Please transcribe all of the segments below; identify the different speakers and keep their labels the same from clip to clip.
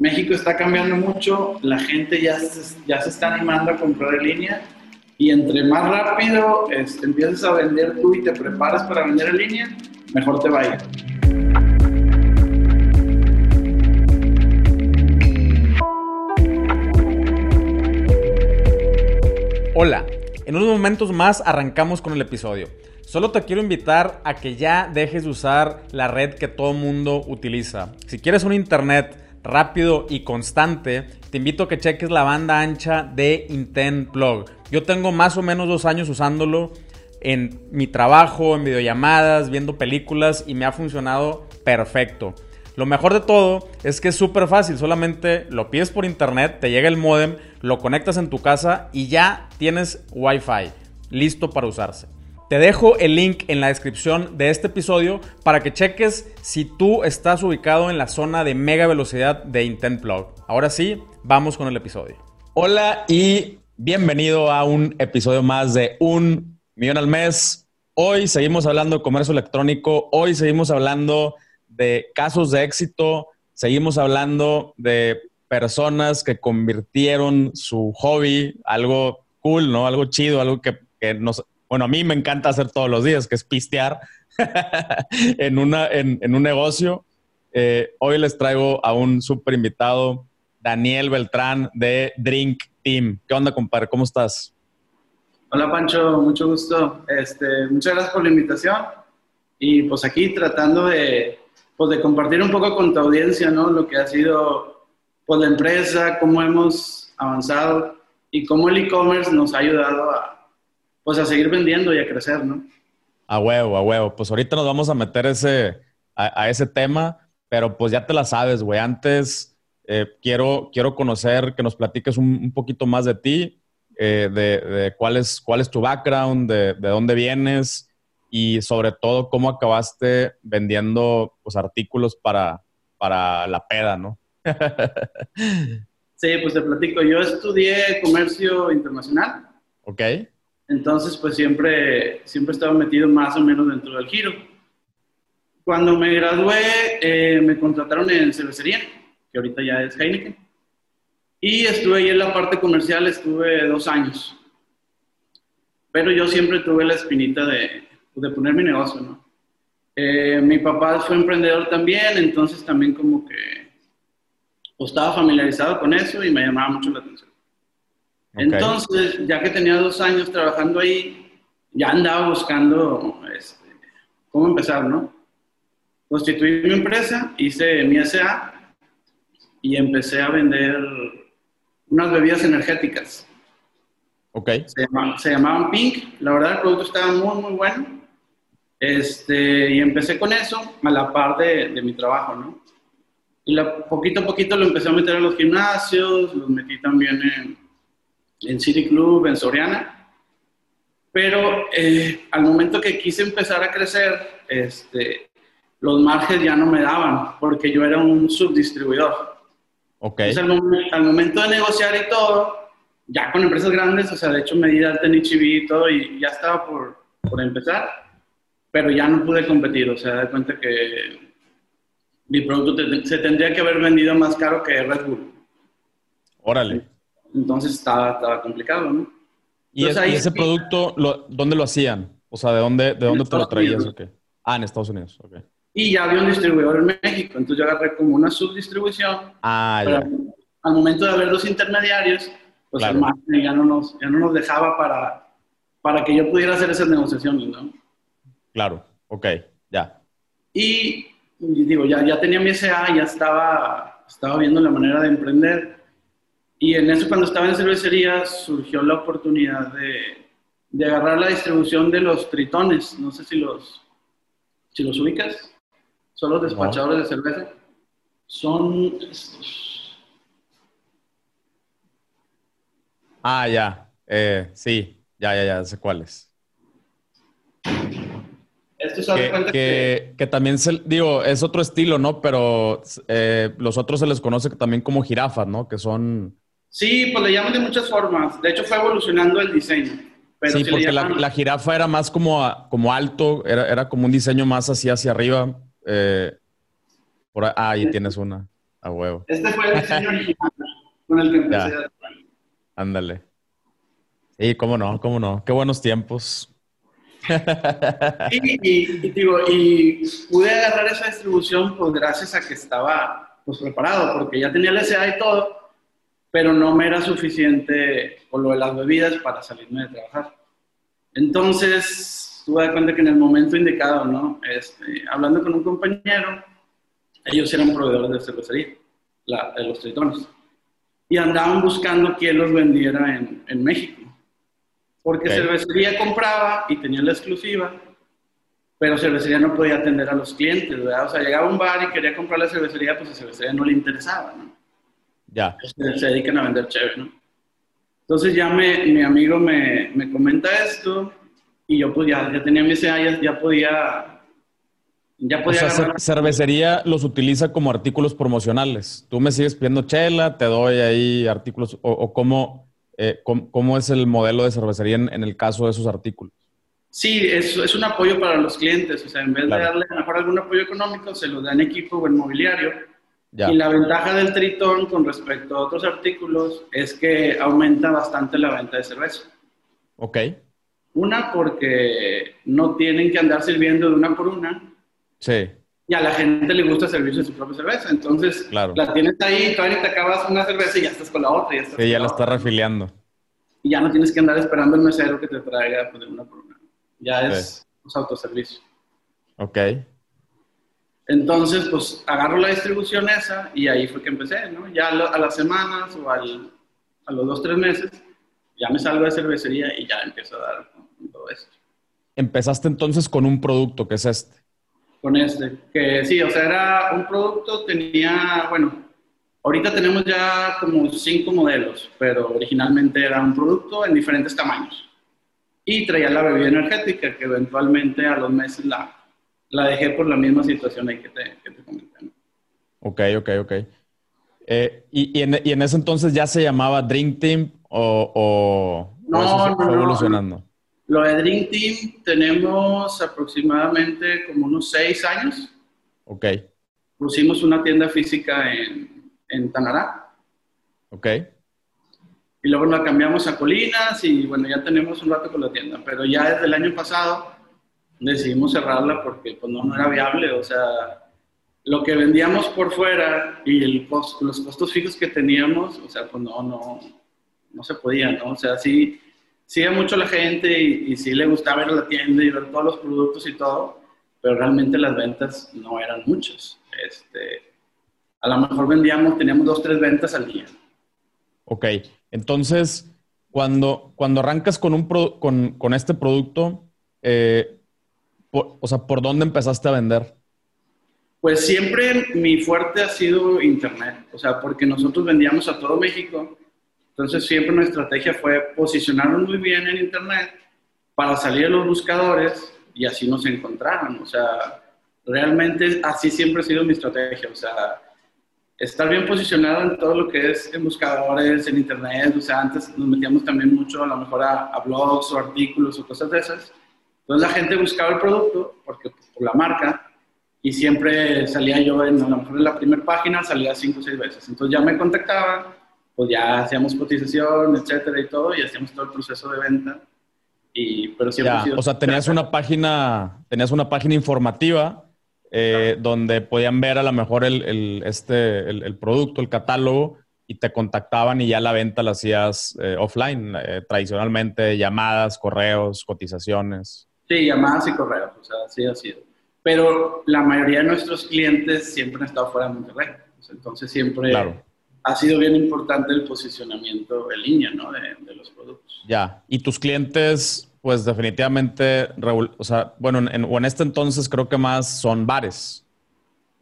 Speaker 1: México está cambiando mucho, la gente ya se, ya se está animando a comprar en línea y entre más rápido este, empieces a vender tú y te preparas para vender en línea, mejor te va.
Speaker 2: Hola, en unos momentos más arrancamos con el episodio. Solo te quiero invitar a que ya dejes de usar la red que todo mundo utiliza. Si quieres un internet rápido y constante, te invito a que cheques la banda ancha de Intent Plug. Yo tengo más o menos dos años usándolo en mi trabajo, en videollamadas, viendo películas y me ha funcionado perfecto. Lo mejor de todo es que es súper fácil, solamente lo pides por internet, te llega el modem, lo conectas en tu casa y ya tienes Wi-Fi listo para usarse. Te dejo el link en la descripción de este episodio para que cheques si tú estás ubicado en la zona de mega velocidad de Intent Plug. Ahora sí, vamos con el episodio. Hola y bienvenido a un episodio más de Un Millón al Mes. Hoy seguimos hablando de comercio electrónico, hoy seguimos hablando de casos de éxito, seguimos hablando de personas que convirtieron su hobby, algo cool, ¿no? Algo chido, algo que nos bueno, a mí me encanta hacer todos los días, que es pistear en, una, en, un negocio. Eh, hoy les traigo a un súper invitado, Daniel Beltrán de Drink Team. ¿Qué onda, compadre? ¿Cómo estás?
Speaker 1: Hola, Pancho. Mucho gusto. Este, muchas gracias por la invitación. Y pues aquí tratando de, pues, de compartir un poco con tu audiencia, ¿no? Lo que ha sido pues, la empresa, cómo hemos avanzado y cómo el e-commerce nos ha ayudado a, pues a seguir vendiendo y a crecer, ¿no?
Speaker 2: A huevo, a huevo. Pues ahorita nos vamos a meter ese, a, ese tema, pero pues ya te la sabes, güey. Antes eh, quiero, quiero conocer, que nos platiques un, poquito más de ti, eh, de, cuál, es, cuál es tu background, de, dónde vienes y sobre todo cómo acabaste vendiendo pues, artículos para, para la peda, ¿no?
Speaker 1: sí, pues te platico. Yo estudié comercio internacional.
Speaker 2: Ok.
Speaker 1: Entonces, pues siempre, siempre estaba metido más o menos dentro del giro. Cuando me gradué, eh, me contrataron en cervecería, que ahorita ya es Heineken. Y estuve ahí en la parte comercial, estuve dos años. Pero yo siempre tuve la espinita de, de poner mi negocio, ¿no? Eh, mi papá fue emprendedor también, entonces también como que estaba familiarizado con eso y me llamaba mucho la atención. Entonces, ya que tenía dos años trabajando ahí, ya andaba buscando este, cómo empezar, ¿no? Constituí mi empresa, hice mi SA y empecé a vender unas bebidas energéticas.
Speaker 2: Ok.
Speaker 1: Se llamaban, se llamaban Pink. La verdad, el producto estaba muy, muy bueno. Este, y empecé con eso a la par de, de mi trabajo, ¿no? Y la, poquito a poquito lo empecé a meter en los gimnasios, los metí también en, en City Club, en Soriana. Pero eh, al momento que quise empezar a crecer, este, los márgenes ya no me daban porque yo era un subdistribuidor.
Speaker 2: Ok.
Speaker 1: al, momento de negociar y todo, ya con empresas grandes, o sea, de hecho me di alta en y todo y ya estaba por, por empezar, pero ya no pude competir, o sea, de cuenta que mi producto se tendría que haber vendido más caro que Red Bull.
Speaker 2: Órale.
Speaker 1: Entonces estaba, complicado, ¿no?
Speaker 2: ¿Y, ese producto, dónde lo hacían? O sea, ¿de dónde, de dónde te lo traías? Ah, en Estados Unidos, ok.
Speaker 1: Y ya había un distribuidor en México, entonces yo agarré como una subdistribución.
Speaker 2: Ah, ya.
Speaker 1: Al momento de haber los intermediarios, pues el marketing ya no nos, ya no nos dejaba para, para que yo pudiera hacer esas negociaciones, ¿no?
Speaker 2: Claro, ok, ya.
Speaker 1: Y, y digo, ya, ya tenía mi SA, ya estaba, estaba viendo la manera de emprender y en eso, cuando estaba en cervecería, surgió la oportunidad de, de agarrar la distribución de los tritones. No sé si los, si los ubicas. Son los despachadores de cerveza. Son estos.
Speaker 2: Ah, ya. Eh, sí, ya, ya, ya, sé cuáles.
Speaker 1: Esto
Speaker 2: que, que, que, que, también, se, digo, es otro estilo, ¿no? Pero eh, los otros se les conoce también como jirafas, ¿no? Que son
Speaker 1: Sí, pues le llaman de muchas formas. De hecho, fue evolucionando el diseño.
Speaker 2: sí, porque la, jirafa era más como, como alto, era, era como un diseño más así hacia arriba. Eh, por, ah, ahí tienes una. A huevo.
Speaker 1: Este fue el diseño original con el que empecé.
Speaker 2: Ándale. Sí, cómo no, cómo no. Qué buenos tiempos.
Speaker 1: y, digo, y pude agarrar esa distribución pues gracias a que estaba pues preparado, porque ya tenía el SA y todo, pero no me era suficiente con lo de las bebidas para salirme de trabajar. Entonces, tuve cuenta que en el momento indicado, ¿no? Este, hablando con un compañero, ellos eran proveedores de cervecería, la, de los tritones, y andaban buscando quién los vendiera en, en México. Porque cervecería compraba y tenía la exclusiva, pero cervecería no podía atender a los clientes, ¿verdad? O sea, llegaba un bar y quería comprar la cervecería, pues a cervecería no le interesaba, ¿no?
Speaker 2: Ya.
Speaker 1: Se, dedican a vender chévere, ¿no? Entonces ya me, mi amigo me, me, comenta esto y yo pues ya, ya tenía mis ya, ya podía...
Speaker 2: Ya podía o sea, cervecería los utiliza como artículos promocionales. Tú me sigues pidiendo chela, te doy ahí artículos, o, o cómo, eh, ¿cómo, es el modelo de cervecería en, el caso de esos artículos?
Speaker 1: Sí, es, es, un apoyo para los clientes. O sea, en vez de darle mejor algún apoyo económico, se lo dan equipo o inmobiliario. Y la ventaja del Tritón con respecto a otros artículos es que aumenta bastante la venta de cerveza.
Speaker 2: Ok.
Speaker 1: Una, porque no tienen que andar sirviendo de una por una.
Speaker 2: Sí.
Speaker 1: Y a la gente le gusta servirse su propia cerveza. Entonces, la tienes ahí, todavía te acabas una cerveza y ya estás con la otra. Ya
Speaker 2: sí, ya la estás refiliando.
Speaker 1: Y ya no tienes que andar esperando el mesero que te traiga pues, de una por una. Ya es pues, autoservicio.
Speaker 2: Ok.
Speaker 1: Entonces, pues agarro la distribución esa y ahí fue que empecé, ¿no? Ya a las semanas o al, a los dos, tres meses, ya me salgo de cervecería y ya empiezo a dar todo esto.
Speaker 2: Empezaste entonces con un producto que es este
Speaker 1: con este. Que sí, o sea, era un producto, tenía, bueno, ahorita tenemos ya como cinco modelos, pero originalmente era un producto en diferentes tamaños. Y traía la bebida energética, que eventualmente a los meses la, la dejé por la misma situación ahí que te, que te comenté.
Speaker 2: Ok, ok, ok. Eh, y, y, en, y, en, ese entonces ya se llamaba Drink Team o, o,
Speaker 1: no,
Speaker 2: fue evolucionando?
Speaker 1: Lo de Dream Team tenemos aproximadamente como unos seis años.
Speaker 2: Ok.
Speaker 1: Pusimos una tienda física en, en Tanará.
Speaker 2: Ok.
Speaker 1: Y luego la cambiamos a Colinas y bueno, ya tenemos un rato con la tienda. Pero ya desde el año pasado decidimos cerrarla porque pues no, era viable. O sea, lo que vendíamos por fuera y los costos fijos que teníamos, o sea, pues no, no, no se podía, ¿no? O sea, sí sigue mucho la gente y, sí le gustaba ver la tienda y ver todos los productos y todo, pero realmente las ventas no eran muchas. Este, a lo mejor vendíamos, teníamos dos, tres ventas al día.
Speaker 2: Ok, entonces, cuando, cuando arrancas con, un con, con este producto, eh, o sea, ¿por dónde empezaste a vender?
Speaker 1: Pues siempre mi fuerte ha sido Internet, o sea, porque nosotros vendíamos a todo México entonces siempre nuestra estrategia fue posicionarnos muy bien en Internet para salir de los buscadores y así nos encontraron. O sea, realmente así siempre ha sido mi estrategia. O sea, estar bien posicionado en todo lo que es en buscadores, en Internet. O sea, antes nos metíamos también mucho a lo mejor a, blogs o artículos o cosas de esas. Entonces la gente buscaba el producto porque pues, por la marca y siempre salía yo en a lo mejor en la primera página salía cinco o seis veces. Entonces ya me contactaban pues ya hacíamos cotización, etcétera y todo, y hacíamos todo el proceso de venta. Y, pero siempre
Speaker 2: o sea, tenías una página, tenías una página informativa eh, donde podían ver a lo mejor el, el este, el, producto, el catálogo, y te contactaban y ya la venta la hacías eh, offline, eh, tradicionalmente, llamadas, correos, cotizaciones.
Speaker 1: Sí, llamadas y correos, o sea, sí ha sido. Pero la mayoría de nuestros clientes siempre han estado fuera de Monterrey, entonces siempre... Claro ha sido bien importante el posicionamiento en línea, ¿no? De, los productos.
Speaker 2: Ya, y tus clientes, pues definitivamente, o sea, bueno, en, en este entonces creo que más son bares.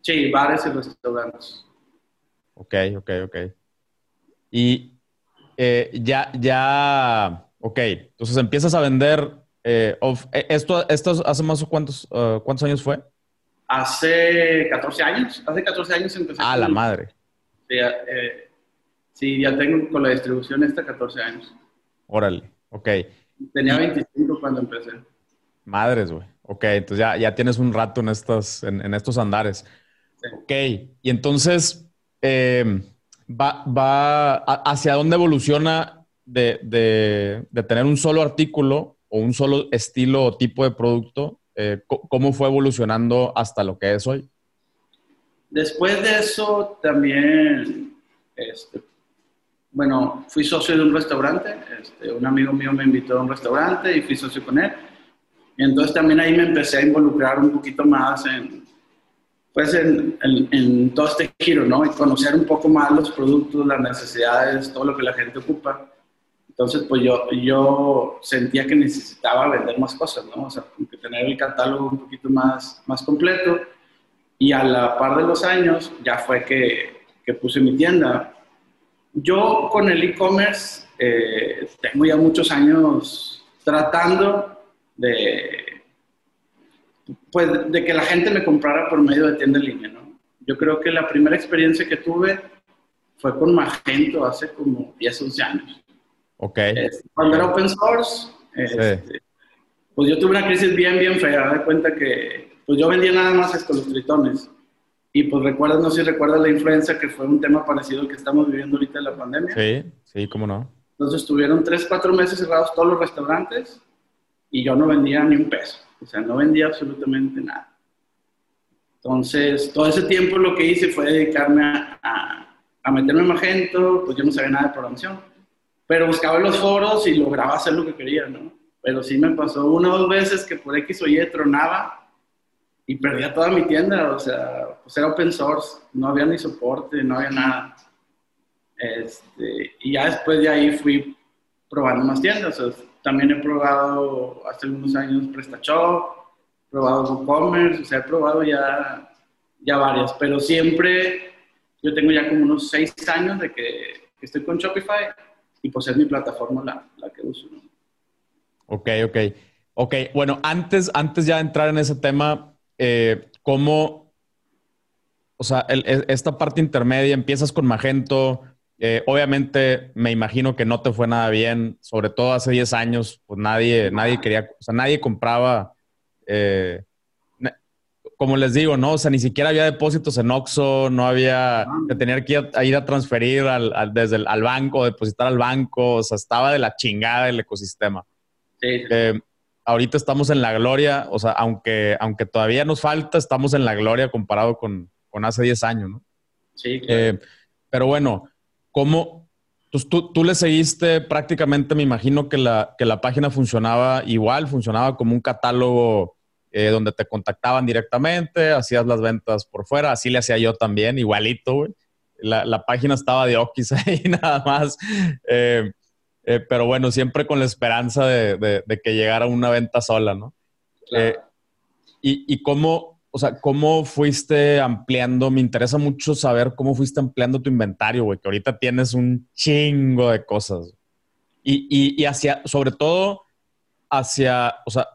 Speaker 1: Sí, bares y restaurantes.
Speaker 2: Ok, ok, ok. Y eh, ya, ya, ok, entonces empiezas a vender, eh, eh, esto, esto hace más o cuántos, uh, cuántos años fue?
Speaker 1: Hace 14 años, hace 14 años empecé.
Speaker 2: Ah, la madre.
Speaker 1: Eh, sí, ya tengo con la distribución esta 14 años.
Speaker 2: Órale, ok.
Speaker 1: Tenía 25 cuando empecé.
Speaker 2: Madres, güey. Ok, entonces ya, ya tienes un rato en estos, en, estos andares. Ok, y entonces, eh, va, va hacia dónde evoluciona de, de, tener un solo artículo o un solo estilo o tipo de producto? Eh, ¿Cómo fue evolucionando hasta lo que es hoy?
Speaker 1: Después de eso también, este, bueno, fui socio de un restaurante, este, un amigo mío me invitó a un restaurante y fui socio con él. Y entonces también ahí me empecé a involucrar un poquito más en, pues en, en, todo este giro, ¿no? Y conocer un poco más los productos, las necesidades, todo lo que la gente ocupa. Entonces, pues yo, yo sentía que necesitaba vender más cosas, ¿no? O sea, que tener el catálogo un poquito más, más completo. Y a la par de los años ya fue que, que puse mi tienda. Yo con el e-commerce eh, tengo ya muchos años tratando de, pues, de que la gente me comprara por medio de tienda en línea, ¿no? Yo creo que la primera experiencia que tuve fue con Magento hace como 10, 11 años.
Speaker 2: Ok.
Speaker 1: Este, cuando era open source, este, pues yo tuve una crisis bien, bien fea. De cuenta que pues yo vendía nada más esto, los tritones. Y pues recuerdas, no sé si recuerdas la influencia, que fue un tema parecido al que estamos viviendo ahorita en la pandemia.
Speaker 2: Sí, sí, cómo no.
Speaker 1: Entonces estuvieron 3, 4 meses cerrados todos los restaurantes y yo no vendía ni un peso. O sea, no vendía absolutamente nada. Entonces, todo ese tiempo lo que hice fue dedicarme a, a, meterme en Magento, pues yo no sabía nada de programación, pero buscaba los foros y lograba hacer lo que quería, ¿no? Pero sí me pasó una o dos veces que por X o Y tronaba y perdía toda mi tienda, o sea, pues era open source, no había ni soporte, no había nada. Este, y ya después de ahí fui probando más tiendas, o sea, también he probado hace algunos años PrestaShop, probado WooCommerce, o sea, he probado ya, ya varias, pero siempre yo tengo ya como unos seis años de que, estoy con Shopify y pues es mi plataforma la, la que uso. ¿no?
Speaker 2: Ok, ok. Ok, bueno, antes, antes ya de entrar en ese tema, eh, ¿cómo, o sea, esta parte intermedia, empiezas con Magento, eh, obviamente, me imagino que no te fue nada bien, sobre todo hace 10 años, pues nadie, nadie quería, o sea, nadie compraba, eh, como les digo, ¿no? O sea, ni siquiera había depósitos en Oxxo, no había, que tener que ir a, ir a transferir al, desde el, al banco, depositar al banco, o sea, estaba de la chingada el ecosistema.
Speaker 1: Sí.
Speaker 2: Eh, ahorita estamos en la gloria, o sea, aunque, aunque todavía nos falta, estamos en la gloria comparado con, con hace 10 años, ¿no?
Speaker 1: Sí, claro.
Speaker 2: pero bueno, ¿Cómo? Pues tú, tú, le seguiste prácticamente, me imagino que la, que la página funcionaba igual, funcionaba como un catálogo eh, donde te contactaban directamente, hacías las ventas por fuera, así le hacía yo también, igualito, güey. La, la, página estaba de Okis ahí nada más. Eh, eh, pero bueno, siempre con la esperanza de, de, de, que llegara una venta sola, ¿no?
Speaker 1: Claro.
Speaker 2: y, ¿Y cómo, o sea, ¿cómo fuiste ampliando? Me interesa mucho saber cómo fuiste ampliando tu inventario, güey, que ahorita tienes un chingo de cosas. Y, hacia, sobre todo, hacia, o sea,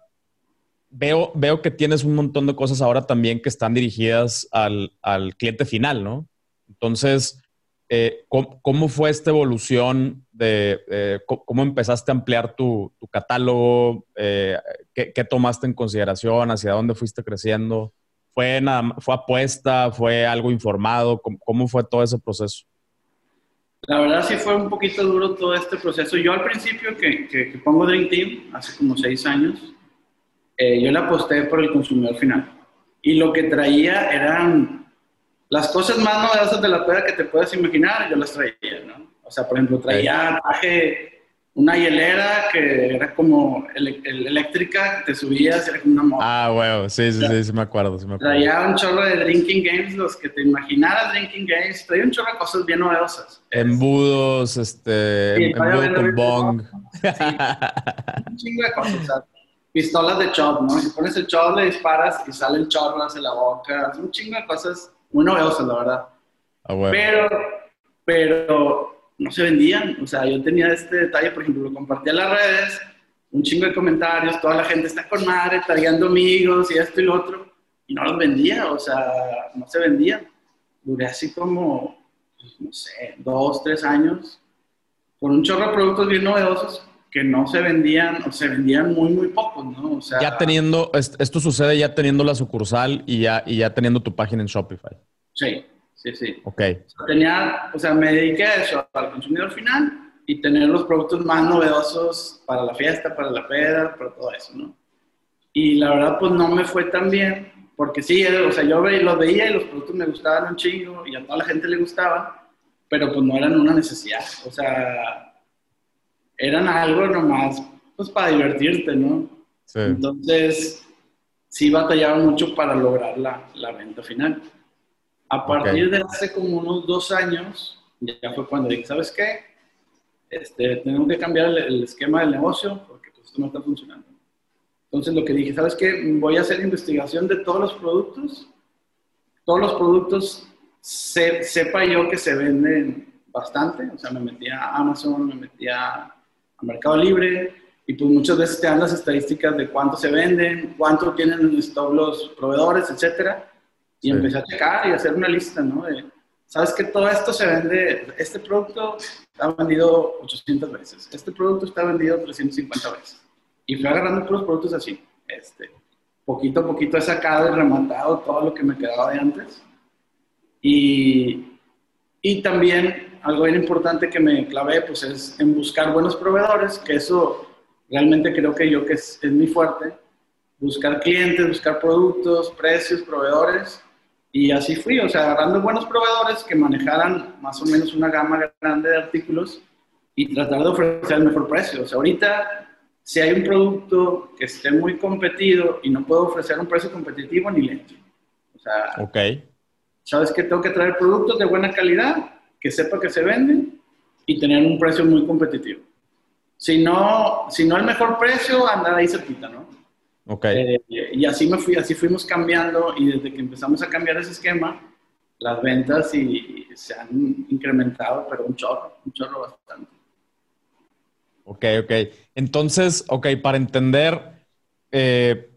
Speaker 2: veo, veo que tienes un montón de cosas ahora también que están dirigidas al, cliente final, ¿no? Entonces, eh, ¿cómo, fue esta evolución de cómo empezaste a ampliar tu, catálogo? Eh, ¿qué, ¿Qué tomaste en consideración? ¿Hacia dónde fuiste creciendo? ¿Fue, nada, ¿Fue apuesta? ¿Fue algo informado? ¿Cómo, fue todo ese proceso?
Speaker 1: La verdad sí fue un poquito duro todo este proceso. Yo al principio que, que, pongo Dream Team, hace como seis años, eh, yo le aposté por el consumidor final. Y lo que traía eran las cosas más novedosas de la peda que te puedes imaginar, yo las traía, ¿no? O sea, por ejemplo, traía traje una hielera que era como eléctrica, te subías, era como una moto.
Speaker 2: Ah, bueno, sí, sí, sí, sí, me acuerdo, sí me acuerdo.
Speaker 1: Traía un chorro de drinking games, los que te imaginaras drinking games, traía un chorro de cosas bien novedosas.
Speaker 2: Embudos, este, sí, embudo con bong.
Speaker 1: Sí, un chingo de cosas, sea, pistolas de shot, ¿no? Si pones el shot, le disparas y sale el chorro hacia la boca, un chingo de cosas muy novedosas, la verdad.
Speaker 2: Ah, bueno.
Speaker 1: Pero, pero no se vendían. O sea, yo tenía este detalle, por ejemplo, lo compartí en las redes, un chingo de comentarios, toda la gente está con madre, trayendo amigos y esto y lo otro, y no los vendía, o sea, no se vendían. Duré así como, pues, no sé, dos, tres años, con un chorro de productos bien novedosos que no se vendían, o se vendían muy, muy pocos, ¿no? O sea,
Speaker 2: ya teniendo, esto sucede ya teniendo la sucursal y ya, y ya teniendo tu página en Shopify.
Speaker 1: Sí, sí, sí.
Speaker 2: Ok.
Speaker 1: Tenía, o sea, me dediqué a eso, al consumidor final y tener los productos más novedosos para la fiesta, para la peda, para todo eso, ¿no? Y la verdad, pues no me fue tan bien, porque sí, o sea, yo los veía y los productos me gustaban un chingo y a toda la gente le gustaba, pero pues no eran una necesidad, o sea, eran algo nomás, pues para divertirte, ¿no?
Speaker 2: Sí.
Speaker 1: Entonces, sí batallaba mucho para lograr la, la venta final. A partir
Speaker 2: Ok.
Speaker 1: de hace como unos dos años, ya fue cuando dije, ¿sabes qué? Este, tengo que cambiar el, el esquema del negocio porque pues, esto no está funcionando. Entonces lo que dije, ¿sabes qué? Voy a hacer investigación de todos los productos. Todos los productos se- sepa yo que se venden bastante. O sea, me metí a Amazon, me metí a Mercado Libre y pues muchas veces te dan las estadísticas de cuánto se venden, cuánto tienen en stock los proveedores, etcétera. Y
Speaker 2: Sí.
Speaker 1: empecé a checar y a hacer una lista, ¿no? De, ¿Sabes que todo esto se vende? Este producto está vendido 800 veces. Este producto está vendido 350 veces. Y fui agarrando puros productos así. Este, poquito a poquito he sacado y rematado todo lo que me quedaba de antes. Y, y también algo bien importante que me clavé pues es en buscar buenos proveedores, que eso realmente creo que yo que es, es mi fuerte. Buscar clientes, buscar productos, precios, proveedores. Y así fui, o sea, agarrando buenos proveedores que manejaran más o menos una gama grande de artículos y tratar de ofrecer el mejor precio. O sea, ahorita, si hay un producto que esté muy competido y no puedo ofrecer un precio competitivo, ni le entro. O sea,
Speaker 2: Ok.
Speaker 1: sabes que tengo que traer productos de buena calidad, que sepa que se venden y tener un precio muy competitivo. Si no, si no el mejor precio, andar ahí cerquita, ¿no?
Speaker 2: Ok.
Speaker 1: Eh, y así me fui, así fuimos cambiando y desde que empezamos a cambiar ese esquema, las ventas y, se han incrementado, pero un chorro, un chorro bastante.
Speaker 2: Ok, ok. Entonces, ok, para entender, eh,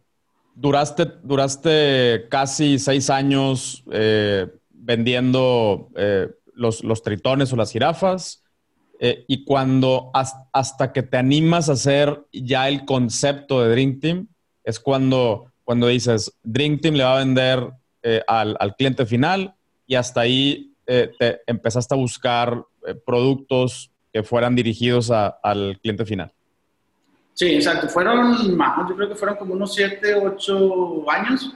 Speaker 2: duraste, duraste casi seis años eh, vendiendo eh, los, los tritones o las jirafas. eh, y cuando has- hasta que te animas a hacer ya el concepto de Dream Team, es cuando, cuando dices, Dream Team le va a vender eh, al, al cliente final y hasta ahí eh, te empezaste a buscar eh, productos que fueran dirigidos a- al cliente final.
Speaker 1: Sí, exacto. Fueron más, yo creo que fueron como unos 7, 8 años,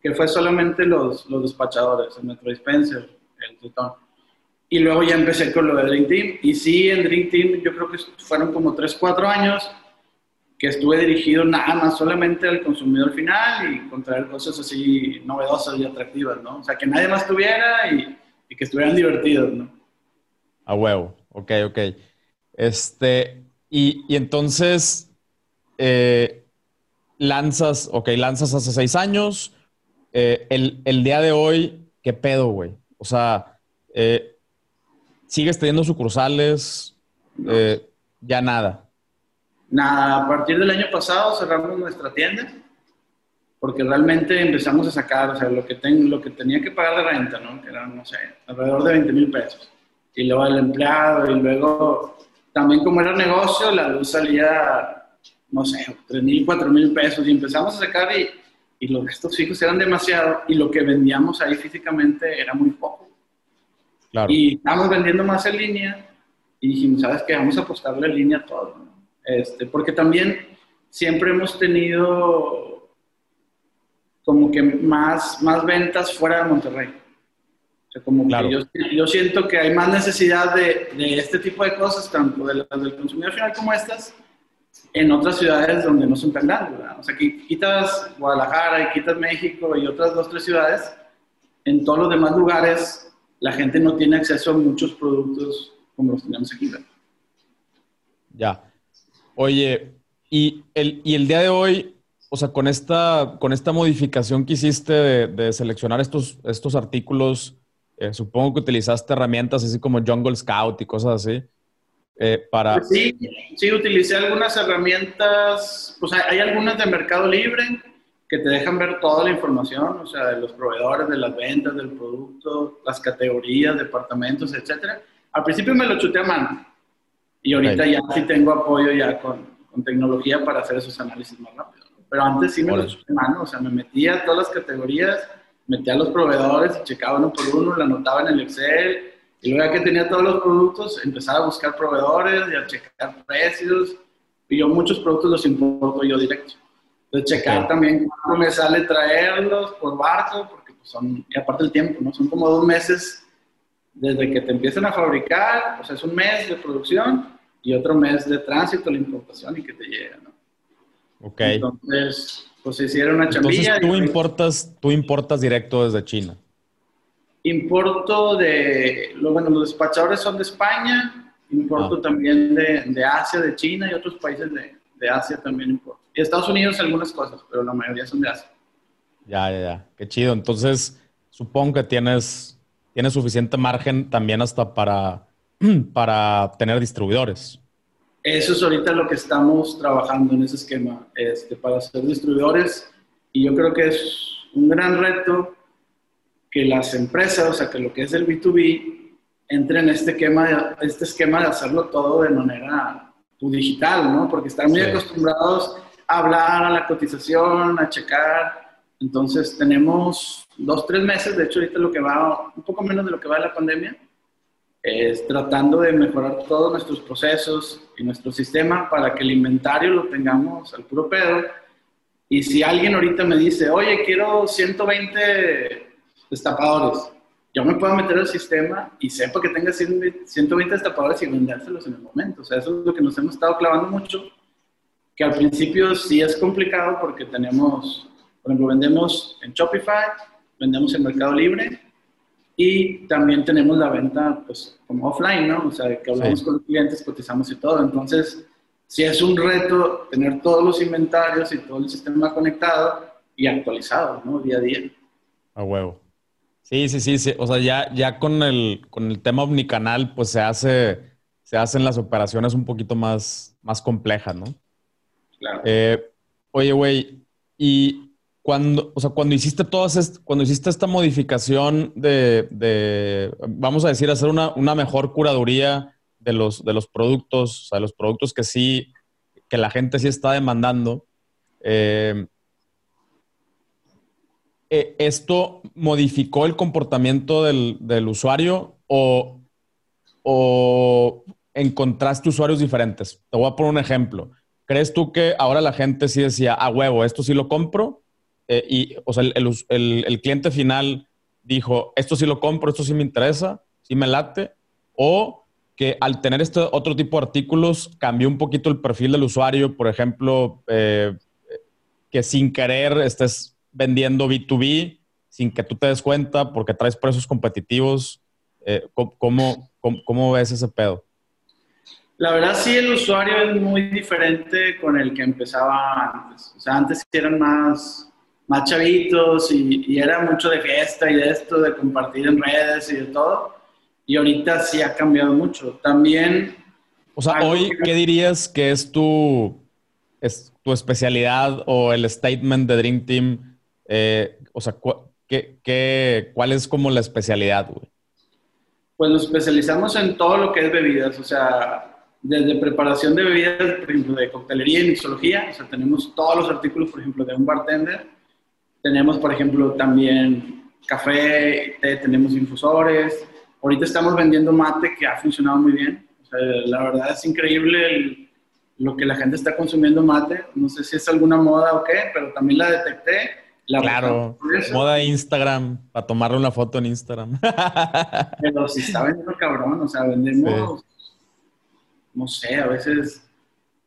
Speaker 1: que fue solamente los, los despachadores, el Metro Dispenser, el Tritón. Y luego ya empecé con lo de Dream Team. Y sí, en Dream Team yo creo que fueron como 3, 4 años que estuve dirigido nada más solamente al consumidor final y con traer cosas así novedosas y atractivas, ¿no? O sea, que nadie más tuviera y, y que estuvieran divertidos, ¿no?
Speaker 2: A huevo. Ok, ok. Este, y, y entonces eh, lanzas, ok, lanzas hace seis años. Eh, el, el día de hoy, ¿qué pedo, güey? O sea, eh, ¿sigues teniendo sucursales? Eh, ya nada.
Speaker 1: Nada, a partir del año pasado cerramos nuestra tienda porque realmente empezamos a sacar, o sea, lo que, ten- lo que tenía que pagar de renta, ¿no? Que eran, no sé, alrededor de 20 mil pesos. Y luego el empleado, y luego también como era negocio, la luz salía, no sé, 3 mil, 4 mil pesos. Y empezamos a sacar y, y los gastos fijos eran demasiado y lo que vendíamos ahí físicamente era muy poco.
Speaker 2: Claro.
Speaker 1: Y estábamos vendiendo más en línea y dijimos, ¿sabes qué? Vamos a apostarle en línea a todo. ¿no? Este, porque también siempre hemos tenido como que más, más ventas fuera de Monterrey. O sea, como
Speaker 2: Claro.
Speaker 1: que yo, yo siento que hay más necesidad de, de este tipo de cosas, tanto de las del consumidor final como estas, en otras ciudades donde no son tan grandes. ¿verdad? O sea, que quitas Guadalajara y quitas México y otras dos, tres ciudades, en todos los demás lugares la gente no tiene acceso a muchos productos como los tenemos aquí. ¿verdad?
Speaker 2: Ya. Oye, y el, y el día de hoy, o sea, con esta, con esta modificación que hiciste de, de seleccionar estos, estos artículos, eh, supongo que utilizaste herramientas así como Jungle Scout y cosas así, eh, para...
Speaker 1: Sí, sí, utilicé algunas herramientas, pues hay, hay algunas de Mercado Libre que te dejan ver toda la información, o sea, de los proveedores, de las ventas, del producto, las categorías, departamentos, etcétera. Al principio me lo chuté a mano y ahorita ya sí tengo apoyo ya con, con tecnología para hacer esos análisis más rápido. ¿no? Pero antes sí me lo
Speaker 2: Órale.
Speaker 1: chuté a mano, o sea, me metía a todas las categorías metía a los proveedores, checaba uno por uno, lo anotaba en el Excel, y luego ya que tenía todos los productos, empezaba a buscar proveedores y a checar precios, y yo muchos productos los importo yo directo. Entonces, checar también cuánto me sale traerlos por barco, porque pues, son, y aparte el tiempo, ¿no? Son como dos meses desde que te empiezan a fabricar, sea, es un mes de producción y otro mes de tránsito, la importación y que te llega, ¿no?
Speaker 2: Ok.
Speaker 1: Entonces, pues hicieron una chambilla.
Speaker 2: Entonces tú importas, tú importas directo desde China.
Speaker 1: Importo de, lo, bueno, los despachadores son de España, importo ah. también de, de, Asia, de China y otros países de, de Asia también importo. Y Estados Unidos algunas cosas, pero la mayoría son de Asia.
Speaker 2: Ya, ya, ya. Qué chido. Entonces, supongo que tienes, tienes suficiente margen también hasta para, para tener distribuidores.
Speaker 1: Eso es ahorita lo que estamos trabajando en ese esquema, este, para ser distribuidores. Y yo creo que es un gran reto que las empresas, o sea, que lo que es el B2B, entre en este esquema, este esquema de hacerlo todo de manera pues, digital, ¿no? Porque están muy acostumbrados a hablar, a la cotización, a checar. Entonces, tenemos dos, tres meses, de hecho, ahorita lo que va, un poco menos de lo que va de la pandemia, es tratando de mejorar todos nuestros procesos y nuestro sistema para que el inventario lo tengamos al puro pedo. Y si alguien ahorita me dice, oye, quiero 120 destapadores, yo me puedo meter al sistema y sepa que tenga 120 destapadores y vendérselos en el momento. O sea, eso es lo que nos hemos estado clavando mucho, que al principio sí es complicado porque tenemos, por ejemplo, vendemos en Shopify, vendemos en Mercado Libre y también tenemos la venta, pues, como offline, ¿no? O sea, que hablamos con los clientes, cotizamos y todo. Entonces, sí es un reto tener todos los inventarios y todo el sistema conectado y actualizado, ¿no? Día a día.
Speaker 2: A huevo. Sí, sí, sí, sí. O sea, ya, ya con, el, con el tema omnicanal, pues se hace, se hacen las operaciones un poquito más, más complejas, ¿no? Eh, oye, güey, y cuando, o sea, cuando hiciste todas cuando hiciste esta modificación de, vamos a decir, hacer una, mejor curaduría de los, de los productos, o sea, los productos que sí, que la gente sí está demandando, eh, eh, ¿esto modificó el comportamiento del, usuario o, o encontraste usuarios diferentes? Te voy a poner un ejemplo. ¿Crees tú que ahora la gente sí decía, a huevo, esto sí lo compro? Eh, y, o sea, el, cliente final dijo, esto sí lo compro, esto sí me interesa, sí me late, o que al tener este otro tipo de artículos cambió un poquito el perfil del usuario, por ejemplo, eh, que sin querer estés vendiendo B2B sin que tú te des cuenta porque traes precios competitivos. Eh, ¿cómo, cómo, ves ese pedo?
Speaker 1: La verdad sí, el usuario es muy diferente con el que empezaba antes. O sea, antes eran más más chavitos y, era mucho de fiesta y de esto, de compartir en redes y de todo. Y ahorita sí ha cambiado mucho. También...
Speaker 2: O sea, hoy, ¿qué dirías que es tu, es tu especialidad o el statement de Dream Team? Eh, o sea, ¿qué, qué, cuál es como la especialidad, güey?
Speaker 1: Pues nos especializamos en todo lo que es bebidas, o sea, desde preparación de bebidas, por ejemplo, de coctelería y mixología, o sea, tenemos todos los artículos, por ejemplo, de un bartender, tenemos, por ejemplo, también café, té, tenemos infusores. Ahorita estamos vendiendo mate que ha funcionado muy bien. la verdad es increíble lo que la gente está consumiendo mate. No sé si es alguna moda o qué, pero también la detecté. La
Speaker 2: claro, moda Instagram, para tomarle una foto en Instagram.
Speaker 1: pero si está vendiendo cabrón, o sea, vendemos, no sé, a veces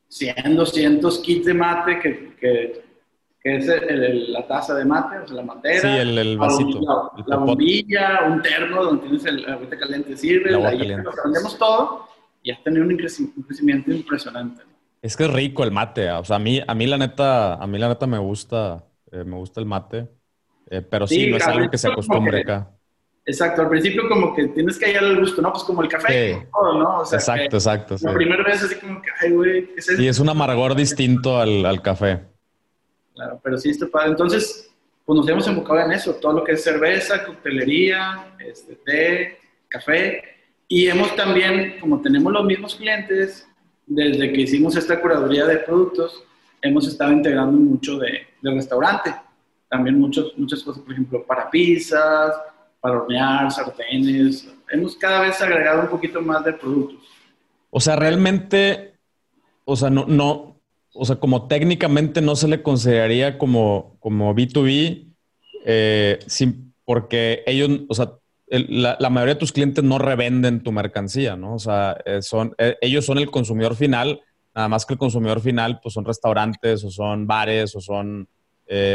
Speaker 1: 100, 200 kits de mate que, que que es la taza de mate, o sea, la matera.
Speaker 2: Sí, el, vasito.
Speaker 1: La, bombilla, un termo donde tienes el agüita caliente sirve, la, la lo vendemos todo y has tenido un crecimiento impresionante.
Speaker 2: Es que es rico el mate, o sea, a mí, a mí la neta, a mí la neta me gusta, eh, me gusta el mate, eh, pero sí, no es algo que se acostumbre acá.
Speaker 1: Exacto, al principio como que tienes que hallar el gusto, ¿no? Pues como el café, ¿no?
Speaker 2: exacto, exacto.
Speaker 1: La primera vez así como que, ay, güey,
Speaker 2: ¿qué es eso? Y es un amargor distinto al, al café.
Speaker 1: Claro, pero sí está padre. Entonces, pues nos hemos enfocado en eso, todo lo que es cerveza, coctelería, este, té, café. Y hemos también, como tenemos los mismos clientes, desde que hicimos esta curaduría de productos, hemos estado integrando mucho de, restaurante. también muchos, muchas cosas, por ejemplo, para pizzas, para hornear, sartenes. Hemos cada vez agregado un poquito más de productos.
Speaker 2: O sea, realmente, o sea, no, no, o sea, como técnicamente no se le consideraría como, como B2B, eh, porque ellos, o sea, la, mayoría de tus clientes no revenden tu mercancía, ¿no? O sea, eh, son, eh, ellos son el consumidor final, nada más que el consumidor final, pues son restaurantes o son bares o son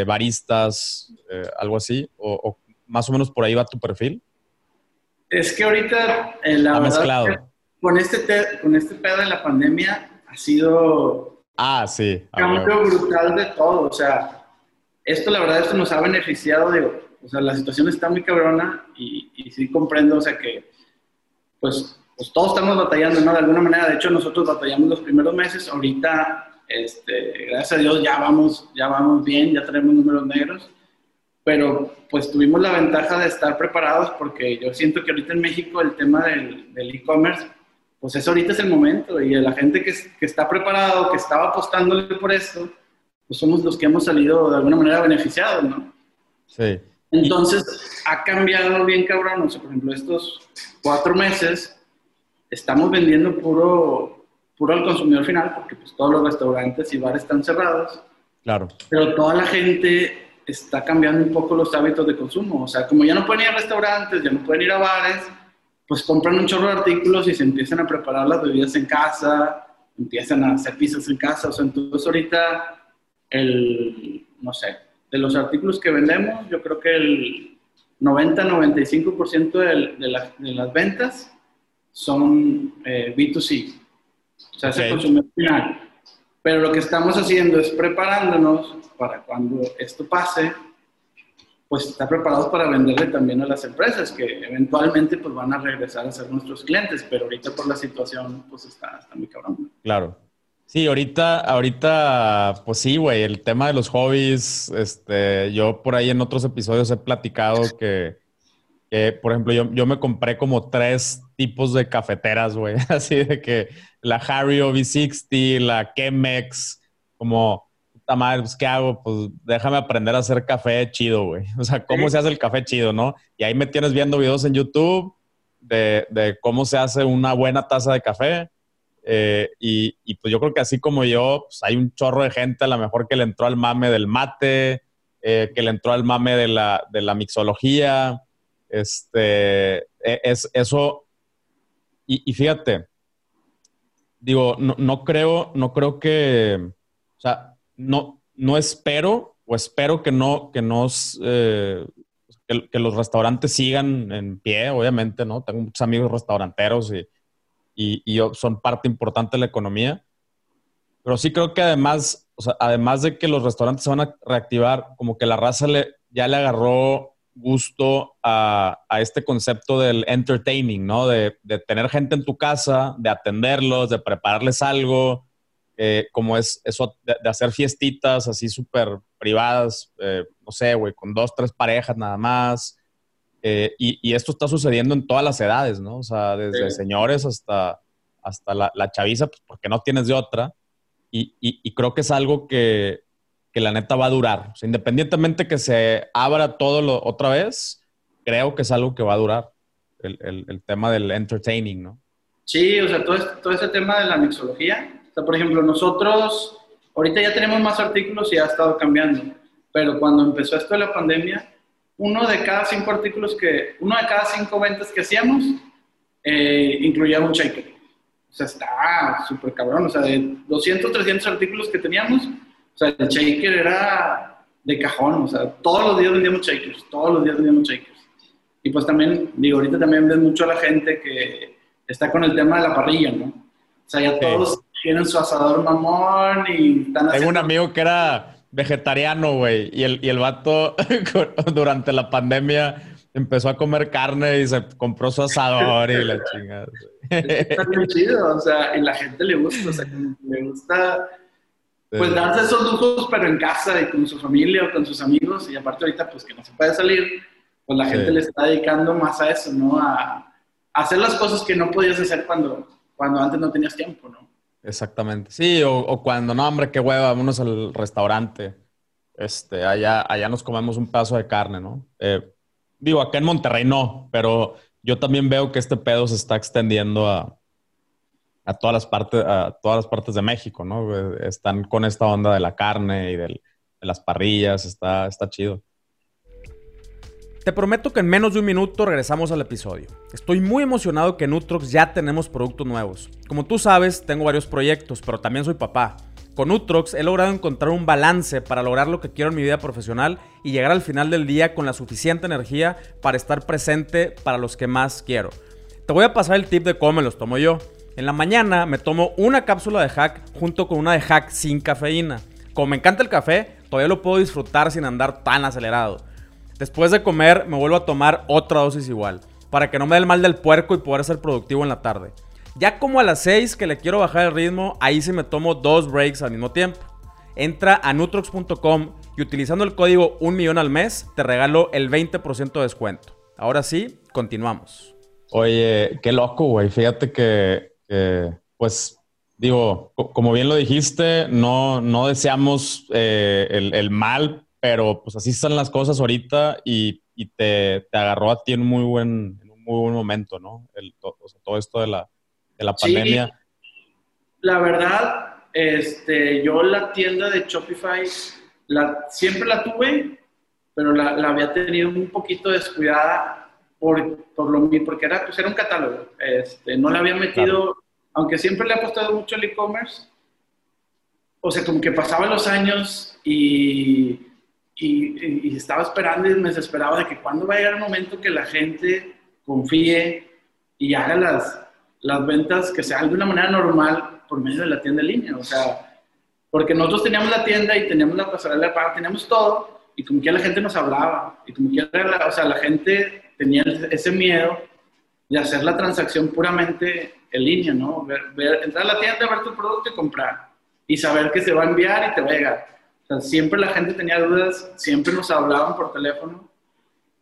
Speaker 2: baristas, algo así, o, más o menos por ahí va tu perfil.
Speaker 1: Es que ahorita, la verdad, con este, con este pedo de la pandemia ha sido
Speaker 2: ah, sí,
Speaker 1: cambio brutal de todo, o sea, esto la verdad esto nos ha beneficiado, digo, o sea, la situación está muy cabrona y, y sí comprendo, o sea, que pues, pues todos estamos batallando, ¿no? De alguna manera, de hecho nosotros batallamos los primeros meses, ahorita, este, gracias a Dios, ya vamos, ya vamos bien, ya tenemos números negros, pero pues tuvimos la ventaja de estar preparados porque yo siento que ahorita en México el tema del e-commerce, pues eso ahorita es el momento y la gente que, que está preparado, que estaba apostándole por esto, pues somos los que hemos salido de alguna manera beneficiados, ¿no?
Speaker 2: Sí.
Speaker 1: Entonces, ha cambiado bien cabrón. O sea, por ejemplo, estos cuatro meses estamos vendiendo puro, puro al consumidor final, porque pues todos los restaurantes y bares están cerrados.
Speaker 2: Claro.
Speaker 1: Pero toda la gente está cambiando un poco los hábitos de consumo. O sea, como ya no pueden ir a restaurantes, ya no pueden ir a bares, pues compran un chorro de artículos y se empiezan a preparar las bebidas en casa, empiezan a hacer pizzas en casa. O sea, entonces ahorita el, no sé, de los artículos que vendemos, yo creo que el 90-95% de, de, las ventas son eh, B2C, o sea, es el consumidor final. Pero lo que estamos haciendo es preparándonos para cuando esto pase, pues estar preparados para venderle también a las empresas que eventualmente pues van a regresar a ser nuestros clientes, pero ahorita por la situación pues está, está muy cabrón.
Speaker 2: Claro. Sí, ahorita, ahorita, pues sí, güey, el tema de los hobbies, este, yo por ahí en otros episodios he platicado que, por ejemplo, yo, yo, me compré como tres tipos de cafeteras, güey, así de que la Harry V60, la Chemex, como, puta madre, pues, ¿qué hago? Pues déjame aprender a hacer café chido, güey. O sea, ¿cómo se hace el café chido, no? Y ahí me tienes viendo videos en YouTube de, de cómo se hace una buena taza de café eh, y, pues yo creo que así como yo, pues hay un chorro de gente a lo mejor que le entró al mame del mate, eh, que le entró al mame de la, de la mixología. Este, e, es eso. Y, fíjate, digo, no, creo, no creo que, o sea, no, no espero o espero que no, que nos, eh, que, los restaurantes sigan en pie, obviamente, ¿no? Tengo muchos amigos restauranteros y, y, son parte importante de la economía. Pero sí creo que además, o sea, además de que los restaurantes se van a reactivar, como que la raza ya le agarró gusto a, a este concepto del entertaining, ¿no? De, de, tener gente en tu casa, de atenderlos, de prepararles algo, eh, como es eso de, hacer fiestitas así súper privadas, eh, no sé, güey, con dos, tres parejas nada más, eh, y, esto está sucediendo en todas las edades, ¿no? O sea, desde señores hasta, hasta la, la, chaviza, pues porque no tienes de otra. Y, y, creo que es algo que, que, la neta va a durar. O sea, independientemente que se abra todo lo, otra vez, creo que es algo que va a durar. El, el, tema del entertaining, ¿no?
Speaker 1: Sí, o sea, todo este, todo este tema de la mixología. O sea, por ejemplo, nosotros ahorita ya tenemos más artículos y ha estado cambiando. Pero cuando empezó esto de la pandemia, uno de cada cinco artículos que, uno de cada cinco ventas que hacíamos eh, incluía un shaker. O sea, está súper cabrón. O sea, de 200, 300 artículos que teníamos, o sea, el shaker era de cajón. O sea, todos los días vendíamos shakers, todos los días vendíamos shakers. Y pues también, digo, ahorita también ves mucho a la gente que está con el tema de la parrilla, ¿no? O sea, ya todos tienen su asador mamón y
Speaker 2: están haciendo... Tengo un amigo que era vegetariano, güey. Y el, y el vato durante la pandemia empezó a comer carne y se compró su asador y la chingada.
Speaker 1: Está muy chido, o sea, y la gente le gusta, o sea, le gusta pues darse esos lujos, pero en casa y con su familia o con sus amigos. Y aparte ahorita, pues que no se puede salir, pues la gente le está dedicando más a eso, ¿no? A, hacer las cosas que no podías hacer cuando, cuando antes no tenías tiempo, ¿no?
Speaker 2: Exactamente. Sí, o, cuando, no, hombre, qué hueva, vámonos al restaurante. este, allá, allá nos comemos un pedazo de carne, ¿no? Eh, digo, acá en Monterrey no, pero yo también veo que este pedo se está extendiendo a, a todas las partes, a todas las partes de México, ¿no? Están con esta onda de la carne y de las parrillas, está, está chido. Te prometo que en menos de un minuto regresamos al episodio. Estoy muy emocionado que en Utrox ya tenemos productos nuevos. Como tú sabes, tengo varios proyectos, pero también soy papá. Con Utrox he logrado encontrar un balance para lograr lo que quiero en mi vida profesional y llegar al final del día con la suficiente energía para estar presente para los que más quiero. Te voy a pasar el tip de cómo me los tomo yo. En la mañana me tomo una cápsula de hack junto con una de hack sin cafeína. Como me encanta el café, todavía lo puedo disfrutar sin andar tan acelerado. Después de comer me vuelvo a tomar otra dosis igual, para que no me dé el mal del puerco y poder ser productivo en la tarde. Ya como a las 6 que le quiero bajar el ritmo, ahí sí me tomo dos breaks al mismo tiempo. Entra a nutrox.com y utilizando el código 1 millón al mes te regalo el 20% de descuento. Ahora sí, continuamos. Oye, qué loco, güey. Fíjate que, pues, digo, como bien lo dijiste, no, no deseamos eh, el, el, mal pero pues así están las cosas ahorita y, te, agarró a ti en un muy buen, en un muy buen momento, ¿no? El, todo esto de la, de la pandemia.
Speaker 1: la verdad, este, yo la tienda de Shopify la, siempre la tuve, pero la, había tenido un poquito descuidada por, por lo porque era, pues era un catálogo. Este, no la había metido, aunque siempre le ha costado mucho el e-commerce, o sea, como que pasaban los años y y, estaba esperando y me desesperaba de que cuando va a llegar el momento que la gente confíe y haga las, las ventas que sean de una manera normal por medio de la tienda en línea. O sea, porque nosotros teníamos la tienda y teníamos la pasarela de pago, teníamos todo y como que la gente nos hablaba y como que la, o sea, la gente tenía ese miedo de hacer la transacción puramente en línea, ¿no? Ver, entrar a la tienda, ver tu producto y comprar y saber que se va a enviar y te va a llegar siempre la gente tenía dudas, siempre nos hablaban por teléfono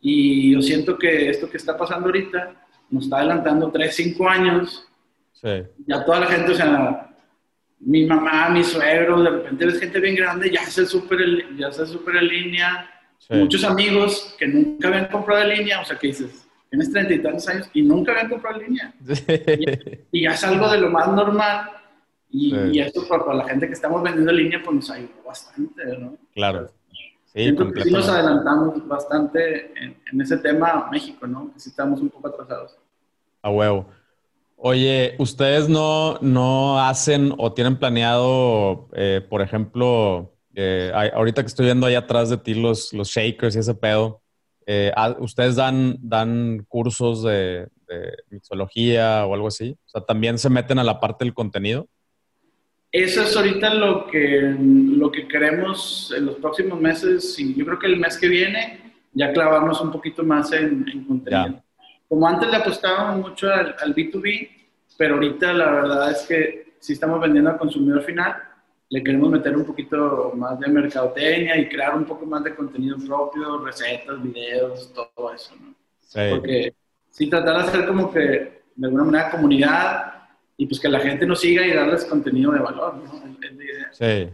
Speaker 1: y yo siento que esto que está pasando ahorita nos está adelantando 3, 5 años. Sí. Ya toda la gente, o sea, mi mamá, mi suegro, de repente ves gente bien grande, ya se súper ya se super en línea. Muchos amigos que nunca habían comprado en línea, o sea, que dices, tienes treinta y tantos años y nunca habían comprado en línea. Y, ya es algo de lo más normal y, esto para, la gente que estamos vendiendo en línea, pues nos ayudó bastante, ¿no?
Speaker 2: Claro.
Speaker 1: Sí, que sí nos adelantamos bastante en, ese tema México, ¿no? Que sí estamos un poco atrasados.
Speaker 2: A huevo. Oye, ¿ustedes no, no hacen o tienen planeado, eh, por ejemplo, eh, ahorita que estoy viendo ahí atrás de ti los, los shakers y ese pedo, eh, ¿ustedes dan, dan cursos de, de mixología o algo así? O sea, ¿también se meten a la parte del contenido?
Speaker 1: Eso es ahorita lo que, lo que queremos en los próximos meses y yo creo que el mes que viene ya clavarnos un poquito más en, contenido. Como antes le apostábamos mucho al, B2B, pero ahorita la verdad es que si estamos vendiendo al consumidor final, le queremos meter un poquito más de mercadotecnia y crear un poco más de contenido propio, recetas, videos, todo eso, ¿no? Porque sí tratar de hacer como que de alguna manera comunidad y pues que la gente nos siga y darles contenido de valor, ¿no?
Speaker 2: Sí.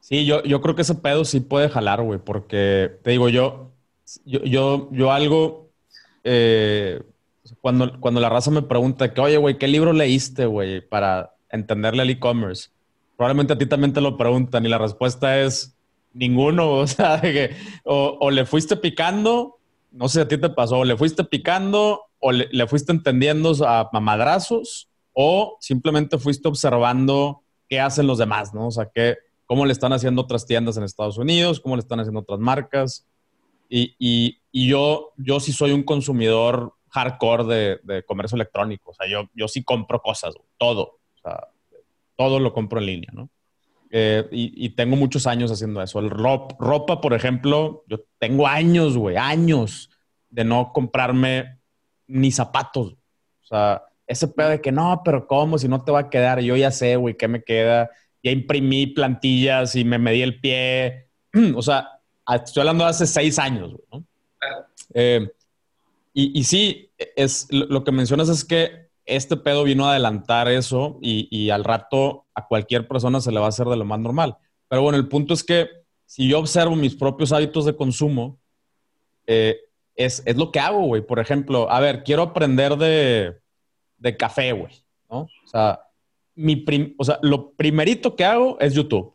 Speaker 2: Sí, yo, yo creo que ese pedo sí puede jalar, güey, porque te digo, yo, yo, yo, yo algo, eh, cuando, cuando la raza me pregunta que, oye, güey, ¿qué libro leíste, güey, para entenderle el e-commerce? Probablemente a ti también te lo preguntan y la respuesta es ninguno, o sea, que o, o, le fuiste picando, no sé si a ti te pasó, o le fuiste picando o le, le fuiste entendiendo a mamadrazos o simplemente fuiste observando qué hacen los demás, ¿no? O sea, qué, cómo le están haciendo otras tiendas en Estados Unidos, cómo le están haciendo otras marcas. Y, y, y yo, yo sí soy un consumidor hardcore de, de, comercio electrónico. O sea, yo, yo sí compro cosas, todo. O sea, todo lo compro en línea, ¿no? Eh, y, y, tengo muchos años haciendo eso. El ropa, por ejemplo, yo tengo años, güey, años de no comprarme ni zapatos. O sea, ese pedo de que no, pero ¿cómo? Si no te va a quedar, yo ya sé, güey, ¿qué me queda? Ya imprimí plantillas y me medí el pie. o sea, estoy hablando de hace seis años, güey, ¿no? Eh, y, y, sí, es, lo que mencionas es que este pedo vino a adelantar eso y, y, al rato a cualquier persona se le va a hacer de lo más normal. Pero bueno, el punto es que si yo observo mis propios hábitos de consumo, eh, es, es, lo que hago, güey. Por ejemplo, a ver, quiero aprender de, de café, güey, ¿no? O sea, mi o sea, lo primerito que hago es YouTube.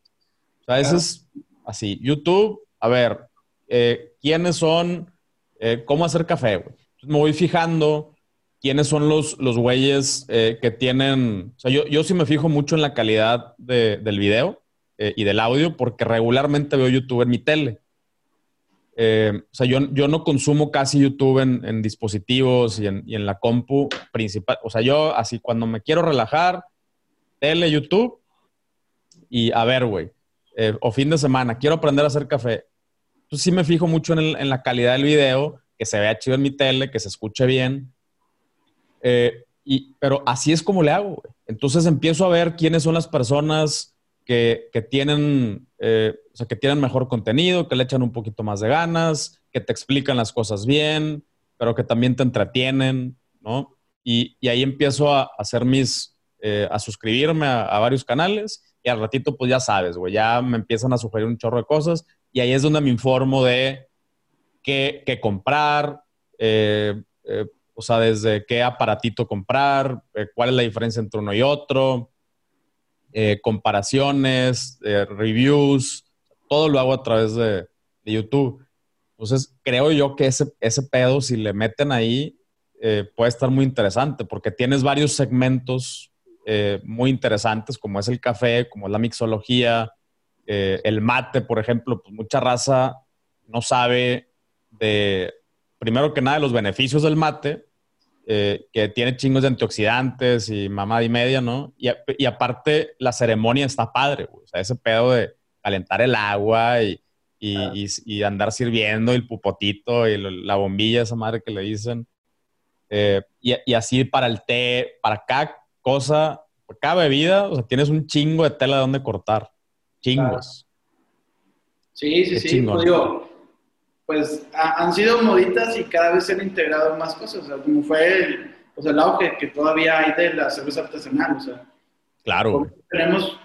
Speaker 2: O sea, eso es así. YouTube, a ver, eh, quiénes son, eh, cómo hacer café, güey. Me voy fijando quiénes son los, los güeyes eh, que tienen. O sea, yo, yo sí me fijo mucho en la calidad del video y del audio porque regularmente veo YouTube en mi tele. o sea, yo, yo, no consumo casi YouTube en, en dispositivos y en, y en, la compu principal. O sea, yo así cuando me quiero relajar, tele, YouTube y a ver, güey, o fin de semana, quiero aprender a hacer café. Entonces sí me fijo mucho en, la calidad del video, que se vea chido en mi tele, que se escuche bien. Eh, y, pero así es como le hago. Entonces empiezo a ver quiénes son las personas que, tienen, eh, o sea, que tienen mejor contenido, que le echan un poquito más de ganas, que te explican las cosas bien, pero que también te entretienen, ¿no? Y, ahí empiezo a, hacer mis, eh, a suscribirme a, a, varios canales y al ratito, pues ya sabes, güey, ya me empiezan a sugerir un chorro de cosas y ahí es donde me informo de qué, comprar, eh, eh, o sea, desde qué aparatito comprar, eh, cuál es la diferencia entre uno y otro, comparaciones, reviews, todo lo hago a través de, YouTube. Entonces, creo yo que ese, ese pedo, si le meten ahí, puede estar muy interesante porque tienes varios segmentos muy interesantes, como es el café, como es la mixología, eh, el mate, por ejemplo, pues mucha raza no sabe de, primero que nada, los beneficios del mate, eh, que tiene chingos de antioxidantes y mamada y media, ¿no? Y, aparte, la ceremonia está padre, O sea, ese pedo de calentar el agua y, y, andar sirviendo el pupotito y la bombilla, esa madre que le dicen. Eh, y, así para el té, para cada cosa, para cada bebida, o sea, tienes un chingo de tela de donde cortar chingos.
Speaker 1: Sí, sí, sí. Pues, digo, pues han sido moditas y cada vez se han integrado más cosas. O sea, como fue el, pues, el auge que todavía hay de la cerveza artesanal. O sea,
Speaker 2: claro.
Speaker 1: Tenemos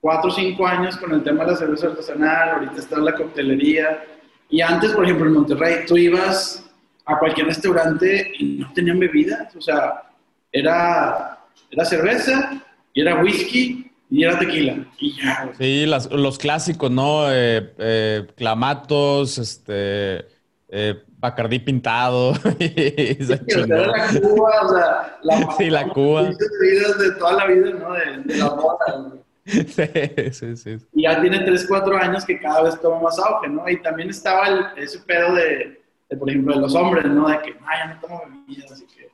Speaker 1: cuatro o cinco años con el tema de la cerveza artesanal, ahorita está la coctelería. Y antes, por ejemplo, en Monterrey, tú ibas a cualquier restaurante y no tenían bebidas. O sea, era, era cerveza y era whisky y era tequila. Y ya,
Speaker 2: Sí, los clásicos, ¿no? Eh, eh, clamatos, este. Eh, Bacardí pintado.
Speaker 1: sí, o sea, la Cuba, o sea, la,
Speaker 2: sí, la Cuba.
Speaker 1: de toda la vida, ¿no? De, la moda.
Speaker 2: Sí, sí, sí.
Speaker 1: Y ya tiene 3, 4 años que cada vez toma más auge, ¿no? Y también estaba el, ese pedo de, de, por ejemplo, de los hombres, ¿no? De que, ay, ya no tomo bebidas, así que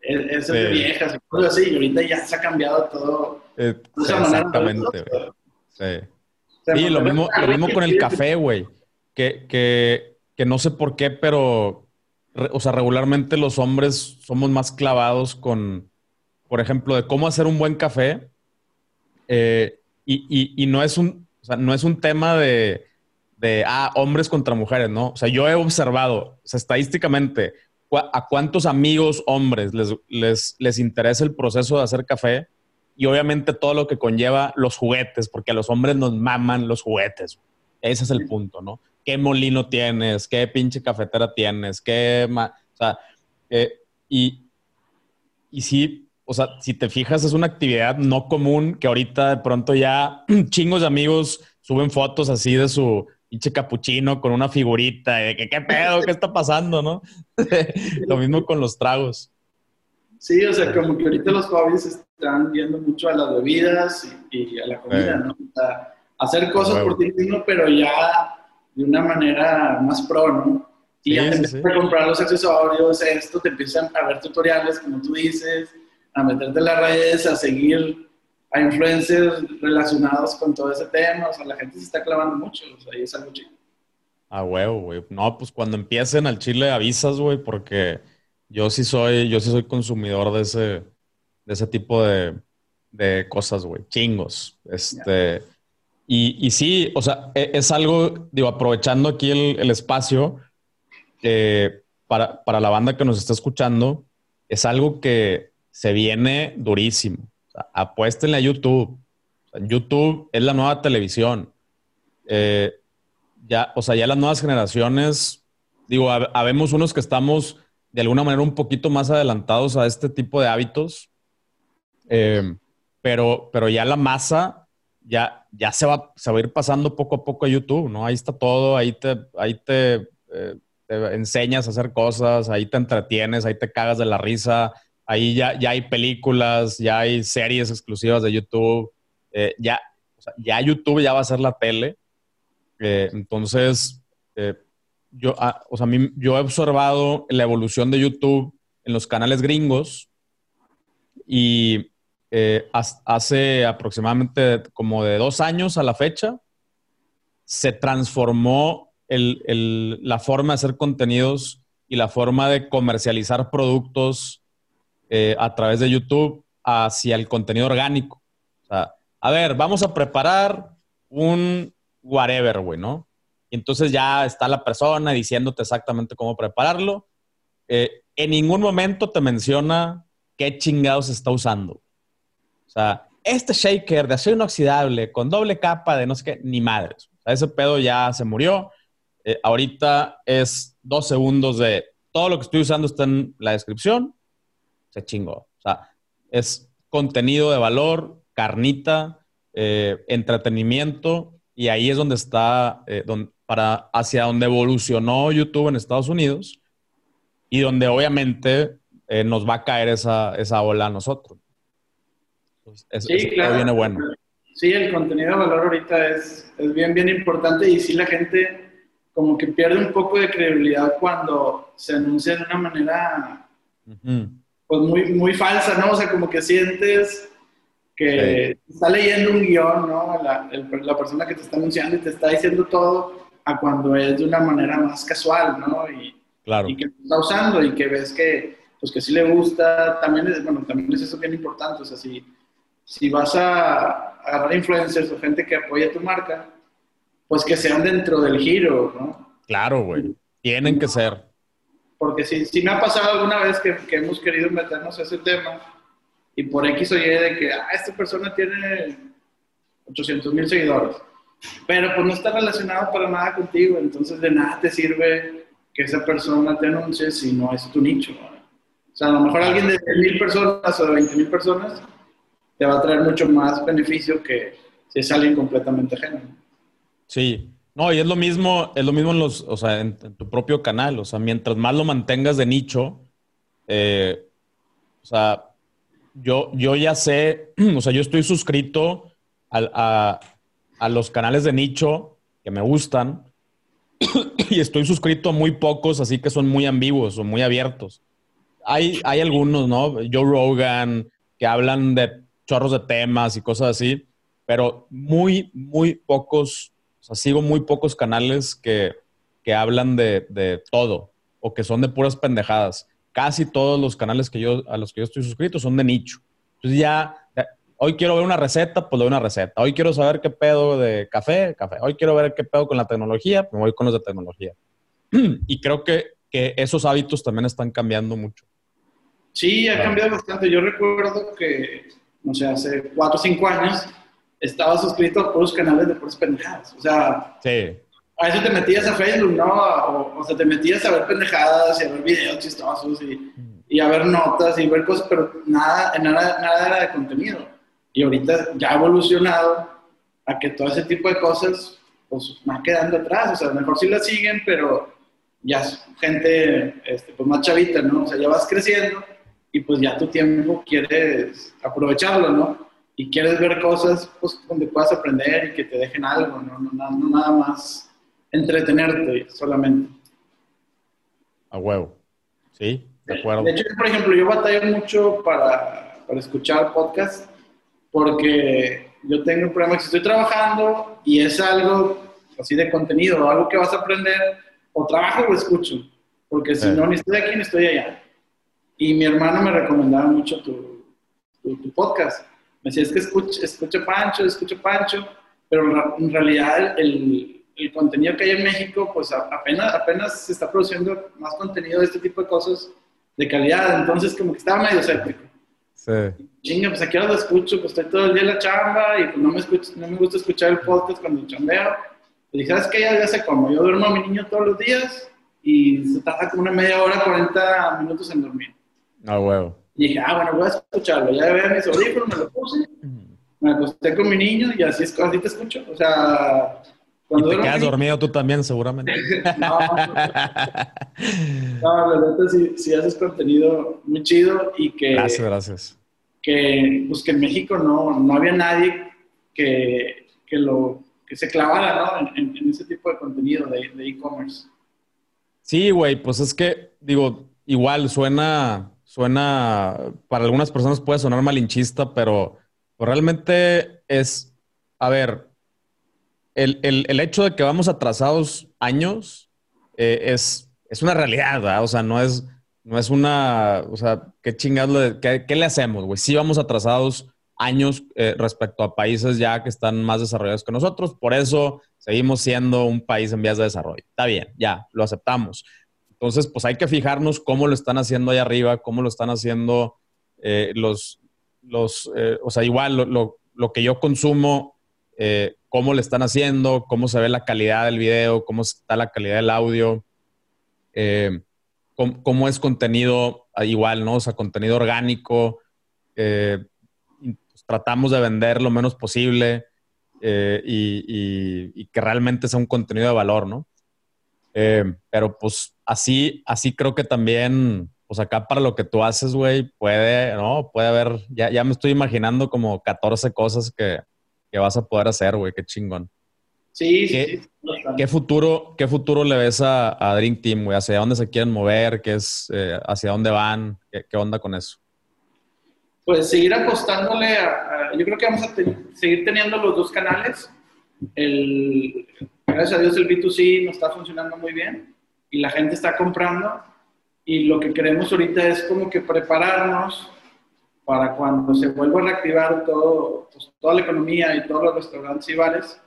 Speaker 1: es, es de viejas y cosas así, y ahorita ya se ha cambiado todo
Speaker 2: eh, exactamente, Sí. lo mismo, lo mismo con el café, güey. Que, que, que, no sé por qué, pero, o sea, regularmente los hombres somos más clavados con, por ejemplo, de cómo hacer un buen café. Eh, y, y, y, no, es un, o sea, no es un tema de, de, ah, hombres contra mujeres, ¿no? O sea, yo he observado, o sea, estadísticamente, a cuántos amigos hombres les, les, les interesa el proceso de hacer café y obviamente todo lo que conlleva los juguetes, porque a los hombres nos maman los juguetes. Ese es el punto, ¿no? ¿Qué molino tienes? ¿Qué pinche cafetera tienes? ¿Qué... o sea, eh, y, y sí, o sea, si te fijas, es una actividad no común que ahorita de pronto ya chingos de amigos suben fotos así de su pinche capuchino con una figurita, de que qué pedo, qué está pasando, ¿no? Lo mismo con los tragos.
Speaker 1: Sí, o sea, como que ahorita los jóvenes están viendo mucho a las bebidas y, a la comida, ¿no? O sea, hacer cosas por ti mismo, pero ya de una manera más pro, ¿no? Y ya te empiezas a comprar los accesorios, esto, te empiezan a ver tutoriales, como tú dices, a meterte en las redes, a seguir a influencers relacionados con todo ese tema. O sea, la gente se está clavando mucho, o sea, y es algo chido.
Speaker 2: A huevo, güey. No, pues cuando empiecen al chile avisas, güey, porque yo sí soy, yo sí soy consumidor de ese, de ese tipo de, cosas, güey. Chingos. Este. Y, y, sí, o sea, e, es, algo, digo, aprovechando aquí el, espacio, eh, para, para, la banda que nos está escuchando, es algo que se viene durísimo. O sea, apuéstenle a YouTube. YouTube es la nueva televisión. Eh, ya, o sea, ya las nuevas generaciones, digo, habemos unos que estamos de alguna manera un poquito más adelantados a este tipo de hábitos, eh, pero, pero ya la masa ya, ya se, va, se va a ir pasando poco a poco a YouTube, ¿no? Ahí está todo, ahí te, ahí te, eh, enseñas a hacer cosas, ahí te entretienes, ahí te cagas de la risa, ahí ya, ya hay películas, ya hay series exclusivas de YouTube, eh, ya, ya YouTube ya va a ser la tele. Eh, entonces, yo, ah, o sea, yo he observado la evolución de YouTube en los canales gringos y eh, hace aproximadamente como de dos años a la fecha, se transformó la forma de hacer contenidos y la forma de comercializar productos eh, a través de YouTube hacia el contenido orgánico. A ver, vamos a preparar un whatever, güey, ¿no? Y entonces ya está la persona diciéndote exactamente cómo prepararlo. Eh, en ningún momento te menciona qué chingados está usando. O sea, este shaker de acero inoxidable con doble capa de no sé qué, ni madres. O sea, ese pedo ya se murió. Eh, ahorita es dos segundos de todo lo que estoy usando está en la descripción. Se chingó. O sea, es contenido de valor, carnita, eh, entretenimiento, y ahí es donde está, eh, para, hacia donde evolucionó YouTube en Estados Unidos y donde obviamente nos va a caer esa, esa ola a nosotros
Speaker 1: sí, claro. viene bueno. Sí, el contenido de valor ahorita es, es bien, bien importante y sí la gente como que pierde un poco de credibilidad cuando se anuncia de una manera pues muy, muy falsa, ¿no? O sea, como que sientes que está leyendo un guion, ¿no? La, la, persona que te está anunciando y te está diciendo todo a cuando es de una manera más casual, ¿no? Y,
Speaker 2: claro.
Speaker 1: y que está usando y que ves que, pues que sí le gusta, también es, bueno, también es eso bien importante, o sea, si si vas a agarrar influencers o gente que apoya tu marca, pues que sean dentro del giro, ¿no?
Speaker 2: Claro, güey. Tienen que ser.
Speaker 1: Porque si, si me ha pasado alguna vez que, que, hemos querido meternos a ese tema y por X o Y de que, ah, esta persona tiene 800 mil seguidores, pero pues no está relacionado para nada contigo, entonces de nada te sirve que esa persona te anuncie si no es tu nicho. O sea, a lo mejor alguien de mil personas o de 20 mil personas te va a traer mucho más beneficio que si es alguien completamente ajeno.
Speaker 2: Sí, no, y es lo mismo, es lo mismo en los, o sea, en, tu propio canal. O sea, mientras más lo mantengas de nicho, eh, o sea, yo, yo ya sé, o sea, yo estoy suscrito a, a, los canales de nicho que me gustan y estoy suscrito a muy pocos, así que son muy ambiguos o muy abiertos. Hay, hay algunos, ¿no? Joe Rogan, que hablan de chorros de temas y cosas así, pero muy, muy pocos, o sea, sigo muy pocos canales que, que hablan de, de, todo o que son de puras pendejadas. Casi todos los canales que yo, a los que yo estoy suscrito son de nicho. Entonces ya, hoy quiero ver una receta, pues doy una receta. Hoy quiero saber qué pedo de café, café. Hoy quiero ver qué pedo con la tecnología, me voy con los de tecnología. y creo que, que esos hábitos también están cambiando mucho.
Speaker 1: Sí, ha cambiado bastante. Yo recuerdo que no sé, hace cuatro o cinco años, estaba suscrito a todos los canales de puras pendejadas. O sea,
Speaker 2: sí.
Speaker 1: a veces te metías a Facebook, ¿no? O, sea, te metías a ver pendejadas y a ver videos chistosos y, y, a ver notas y ver cosas, pero nada, nada, nada era de contenido. Y ahorita ya ha evolucionado a que todo ese tipo de cosas pues van quedando atrás. O sea, mejor sí las siguen, pero ya es gente este, pues más chavita, ¿no? O sea, ya vas creciendo y pues ya tu tiempo quieres aprovecharlo, ¿no? Y quieres ver cosas pues, donde puedas aprender y que te dejen algo, ¿no? No, nada más entretenerte solamente.
Speaker 2: A huevo. Sí, de acuerdo.
Speaker 1: De hecho, por ejemplo, yo batallo mucho para, para escuchar podcast porque yo tengo un problema que si estoy trabajando y es algo así de contenido, algo que vas a aprender, o trabajo o escucho, porque si no, ni estoy aquí ni estoy allá. Y mi hermano me recomendaba mucho tu, tu, podcast. Me decía, es que escucha, escucha Pancho, escucha Pancho, pero en realidad el, el, contenido que hay en México, pues apenas, apenas se está produciendo más contenido de este tipo de cosas de calidad. Entonces, como que estaba medio escéptico.
Speaker 2: Sí.
Speaker 1: Chinga, pues aquí ahora lo escucho, pues estoy todo el día en la chamba y pues no me, escucho, no me gusta escuchar el podcast cuando chambeo. Le dije, ¿sabes qué? Ya, ya sé cómo. Yo duermo a mi niño todos los días y se tarda como una media hora, 40 minutos en dormir.
Speaker 2: Ah, huevo.
Speaker 1: Y dije, ah, bueno, voy a escucharlo. Ya veía mis audífonos, me lo puse, me acosté con mi niño y así, es, así te escucho. O sea,
Speaker 2: cuando y te quedas dormido tú también, seguramente. no,
Speaker 1: no, la neta sí, haces contenido muy chido y que...
Speaker 2: Gracias, gracias.
Speaker 1: Que, pues que en México no, no había nadie que, que, lo, que se clavara ¿no? en, en, ese tipo de contenido de e-commerce.
Speaker 2: sí, güey, pues es que, digo, igual suena, suena, para algunas personas puede sonar malinchista, pero realmente es, a ver, el, hecho de que vamos atrasados años eh, es, es una realidad, ¿verdad? O sea, no es, no es una, o sea, ¿qué chingados, qué, qué le hacemos, güey? Sí vamos atrasados años eh, respecto a países ya que están más desarrollados que nosotros, por eso seguimos siendo un país en vías de desarrollo. Está bien, ya, lo aceptamos. Entonces, pues hay que fijarnos cómo lo están haciendo ahí arriba, cómo lo están haciendo eh, los, los o sea, igual lo, lo, que yo consumo eh, cómo le están haciendo, cómo se ve la calidad del video, cómo está la calidad del audio, eh, cómo, es contenido ah, igual, ¿no? O sea, contenido orgánico. Eh, pues, tratamos de vender lo menos posible y, que realmente sea un contenido de valor, ¿no? pero pues así, así creo que también, pues acá para lo que tú haces, güey, puede, ¿no? Puede haber, ya, ya me estoy imaginando como 14 cosas que, que vas a poder hacer, güey. Qué chingón.
Speaker 1: Sí,
Speaker 2: ¿Qué, sí, ¿qué futuro, ¿Qué futuro le ves a, a Dream Team, güey? ¿Hacia dónde se quieren mover? ¿Qué es, eh, ¿Hacia dónde van? ¿Qué, onda con eso?
Speaker 1: Pues seguir apostándole a, Yo creo que vamos a seguir teniendo los dos canales. El, gracias a Dios el B2C nos está funcionando muy bien y la gente está comprando. Y lo que queremos ahorita es como que prepararnos para cuando se vuelva a reactivar todo, pues, toda la economía y todos los restaurantes y bares,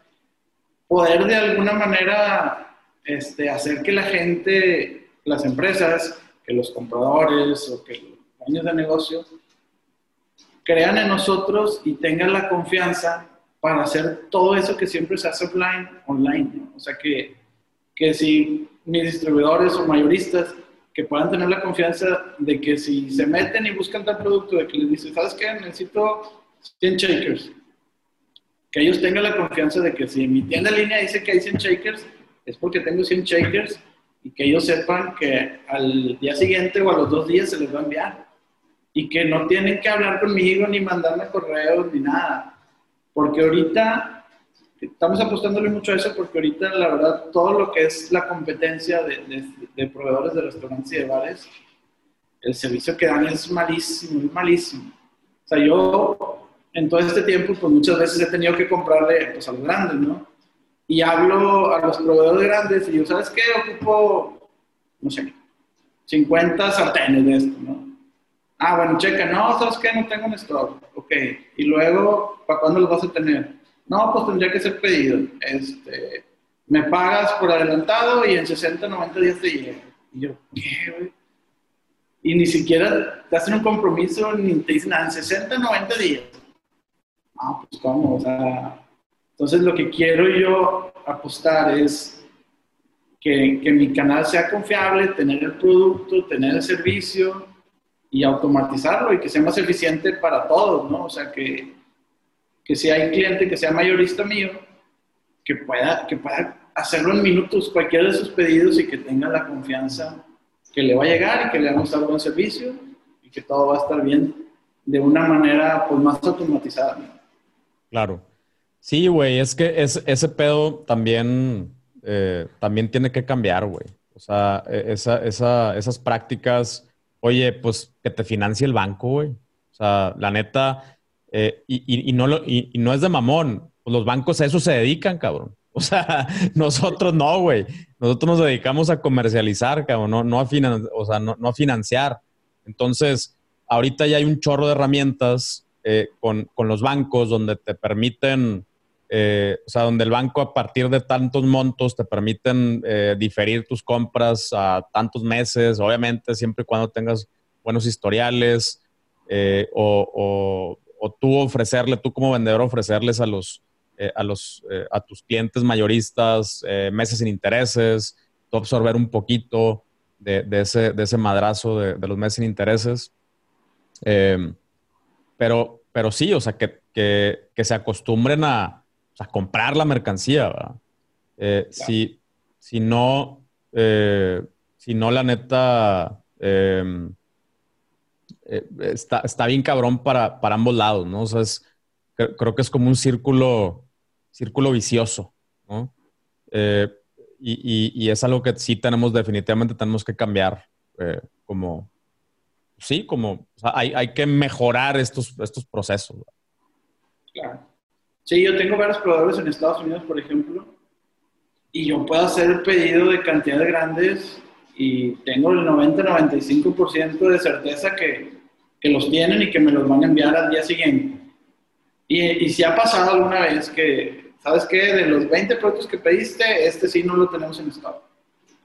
Speaker 1: poder de alguna manera este, hacer que la gente, las empresas, que los compradores o que los dueños de negocio crean en nosotros y tengan la confianza para hacer todo eso que siempre se hace offline, online. O sea, que, que si mis distribuidores o mayoristas que puedan tener la confianza de que si se meten y buscan tal producto, de que les dicen, ¿sabes qué? Necesito 100 shakers. Que ellos tengan la confianza de que si mi tienda en línea dice que hay 100 shakers, es porque tengo 100 shakers y que ellos sepan que al día siguiente o a los dos días se les va a enviar. Y que no tienen que hablar conmigo ni mandarme correos ni nada. Porque ahorita estamos apostándole mucho a eso porque ahorita, la verdad, todo lo que es la competencia de, de, proveedores de restaurantes y de bares, el servicio que dan es malísimo, es malísimo. O sea, yo en todo este tiempo, pues muchas veces he tenido que comprarle pues, a los grandes, ¿no? Y hablo a los proveedores grandes y yo, ¿sabes qué? Ocupo, no sé, 50 sartenes de esto, ¿no? Ah, bueno, checa, no, ¿sabes qué? No tengo en stock. Ok, y luego, ¿para cuándo los vas a tener? No, pues tendría que ser pedido. Este, me pagas por adelantado y en 60, 90 días te llega. Y yo, ¿qué, güey? Y ni siquiera te hacen un compromiso ni te dicen nada, en 60, 90 días. Ah, pues cómo, o sea. Entonces lo que quiero yo apostar es que, que mi canal sea confiable, tener el producto, tener el servicio y automatizarlo y que sea más eficiente para todos, ¿no? O sea, que, que si hay cliente que sea mayorista mío, que pueda, que pueda hacerlo en minutos cualquiera de sus pedidos y que tenga la confianza que le va a llegar y que le vamos a dar buen servicio y que todo va a estar bien de una manera pues más automatizada.
Speaker 2: Claro. Sí, güey, es que es, ese pedo también, eh, también tiene que cambiar, güey. O sea, e, esa, esa, esas prácticas, oye, pues que te financie el banco, güey. O sea, la neta, eh, y, no lo, y, no es de mamón. Los bancos a eso se dedican, cabrón. O sea, nosotros no, güey. Nosotros nos dedicamos a comercializar, cabrón, no, no, a, o sea, no, a financiar. Entonces, ahorita ya hay un chorro de herramientas eh, con, los bancos donde te permiten, eh, o sea, donde el banco a partir de tantos montos te permiten diferir tus compras a tantos meses, obviamente siempre y cuando tengas buenos historiales o tú ofrecerle, tú como vendedor ofrecerles a los, eh, a, los, eh, a tus clientes mayoristas, meses sin intereses, tú absorber un poquito de, ese, de ese madrazo de, los meses sin intereses. pero, pero sí, o sea, que, que, se acostumbren a, a, comprar la mercancía, ¿verdad? si, si, no, si no, la neta, está, está bien cabrón para, para ambos lados, ¿no? O sea, es, creo que es como un círculo, círculo vicioso, ¿no? Eh, y, es algo que sí tenemos, definitivamente tenemos que cambiar, eh, como, sí, como, hay, que mejorar estos, estos procesos.
Speaker 1: Claro. Sí, yo tengo varios proveedores en Estados Unidos, por ejemplo, y yo puedo hacer el pedido de cantidades grandes y tengo el 90-95% de certeza que, que los tienen y que me los van a enviar al día siguiente. Y, si ha pasado alguna vez que, ¿sabes qué? De los 20 productos que pediste, este sí no lo tenemos en stock.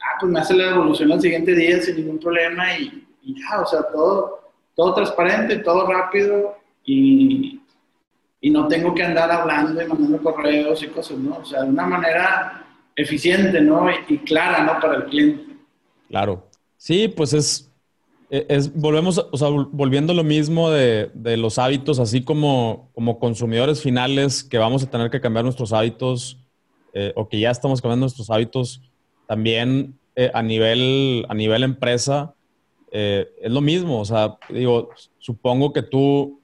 Speaker 1: Ah, pues me hace la devolución al siguiente día sin ningún problema y, ya, o sea, todo, todo transparente, todo rápido y, y no tengo que andar hablando y mandando correos y cosas, ¿no? O sea, de una manera eficiente, ¿no? y clara, ¿no? Para el cliente.
Speaker 2: Claro. Sí, pues es, es, volvemos, o sea, volviendo lo mismo de, los hábitos, así como, como consumidores finales que vamos a tener que cambiar nuestros hábitos eh, o que ya estamos cambiando nuestros hábitos, también eh, a, nivel, a nivel empresa eh, es lo mismo. O sea, digo, supongo que tú,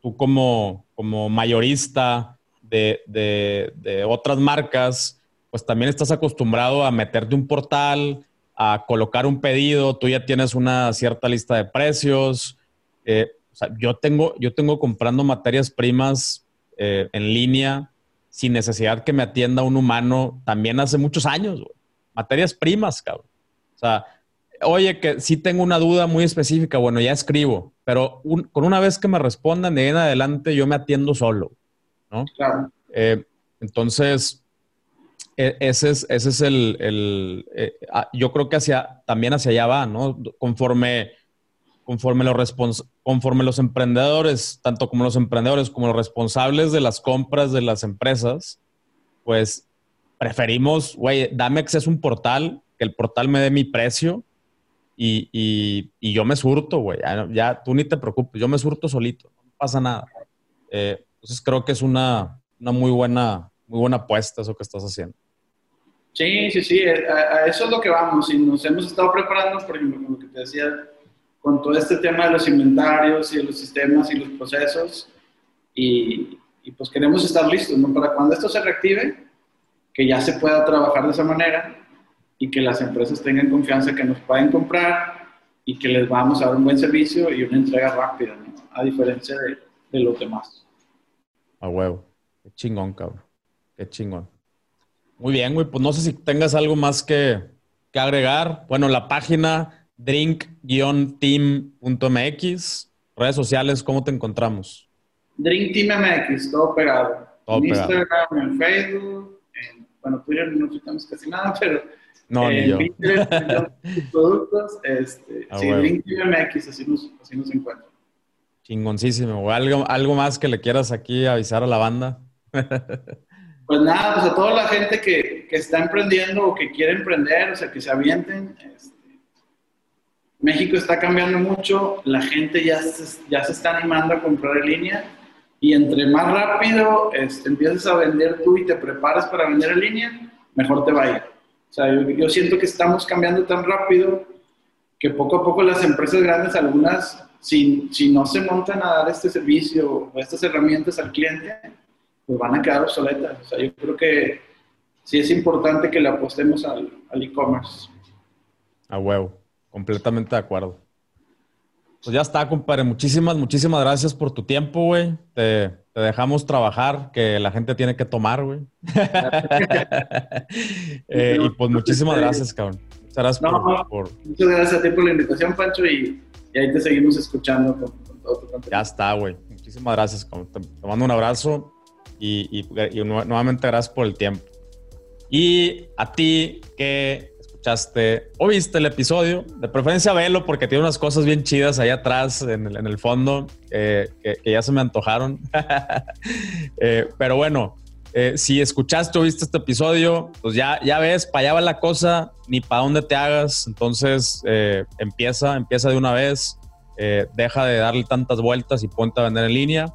Speaker 2: tú como, como mayorista de, de otras marcas, pues también estás acostumbrado a meterte un portal, a colocar un pedido, tú ya tienes una cierta lista de precios. Eh, o sea, yo tengo, yo tengo comprando materias primas eh, en línea sin necesidad que me atienda un humano también hace muchos años. Materias primas, cabrón. O sea, oye, que si tengo una duda muy específica, bueno, ya escribo, pero con una vez que me respondan de ahí en adelante, yo me atiendo solo, ¿no? Claro. Eh, entonces, ese es, ese es el, eh, ah, yo creo que hacia, también hacia allá va, ¿no? Conforme, conforme, los conforme los emprendedores, tanto como los emprendedores como los responsables de las compras de las empresas, pues preferimos, güey, dame acceso a un portal, que el portal me dé mi precio y, yo me surto, güey, ya, tú ni te preocupes, yo me surto solito, no pasa nada. Eh, entonces creo que es una, una muy buena, muy buena apuesta eso que estás haciendo.
Speaker 1: Sí, sí, sí, eh, a, eso es lo que vamos y nos hemos estado preparando, por ejemplo, como que te decía, con todo este tema de los inventarios y de los sistemas y los procesos y, pues queremos estar listos, ¿no? Para cuando esto se reactive, que ya se pueda trabajar de esa manera y que las empresas tengan confianza que nos pueden comprar y que les vamos a dar un buen servicio y una entrega rápida, ¿no? A diferencia de, de los demás.
Speaker 2: A huevo. Qué chingón, cabrón. Qué chingón. Muy bien, güey. Pues no sé si tengas algo más que, agregar. Bueno, la página drink-team.mx. Redes sociales, ¿cómo te encontramos?
Speaker 1: Drink Team MX, todo pegado. en Instagram, en Facebook, en, bueno, Twitter no usamos casi nada, pero
Speaker 2: no, ni yo.
Speaker 1: productos, este, sí, Drink Team MX, así nos, así nos encuentran.
Speaker 2: Chingoncísimo. ¿Algo, ¿Algo más que le quieras aquí avisar a la banda?
Speaker 1: Pues nada, pues a toda la gente que, que, está emprendiendo o que quiere emprender, o sea, que se avienten. Este, México está cambiando mucho, la gente ya se, ya se está animando a comprar en línea y entre más rápido este, empiezas a vender tú y te preparas para vender en línea, mejor te va a ir. O sea, yo, yo siento que estamos cambiando tan rápido que poco a poco las empresas grandes, algunas, si, si no se montan a dar este servicio o estas herramientas al cliente, pues van a quedar obsoletas. O sea, yo creo que sí es importante que le apostemos al, e-commerce.
Speaker 2: A huevo, completamente de acuerdo. Pues ya está, compadre. Muchísimas, muchísimas gracias por tu tiempo, güey. Te, dejamos trabajar, que la gente tiene que tomar, güey. Eh, y pues muchísimas gracias, cabrón.
Speaker 1: Muchas gracias, por, Muchas gracias a ti por la invitación, Pancho, y, ahí te seguimos escuchando con, todo tu contenido.
Speaker 2: Ya está, güey. Muchísimas gracias, cabrón. te mando un abrazo y, nuevamente gracias por el tiempo. Y a ti que escuchaste o viste el episodio, de preferencia velo porque tiene unas cosas bien chidas ahí atrás en el, en el fondo que, ya se me antojaron. Eh, pero bueno, Eh, si escuchaste o viste este episodio, pues ya, ya ves, para allá va la cosa, ni para dónde te hagas. Entonces, eh, empieza, empieza de una vez, eh, deja de darle tantas vueltas y ponte a vender en línea.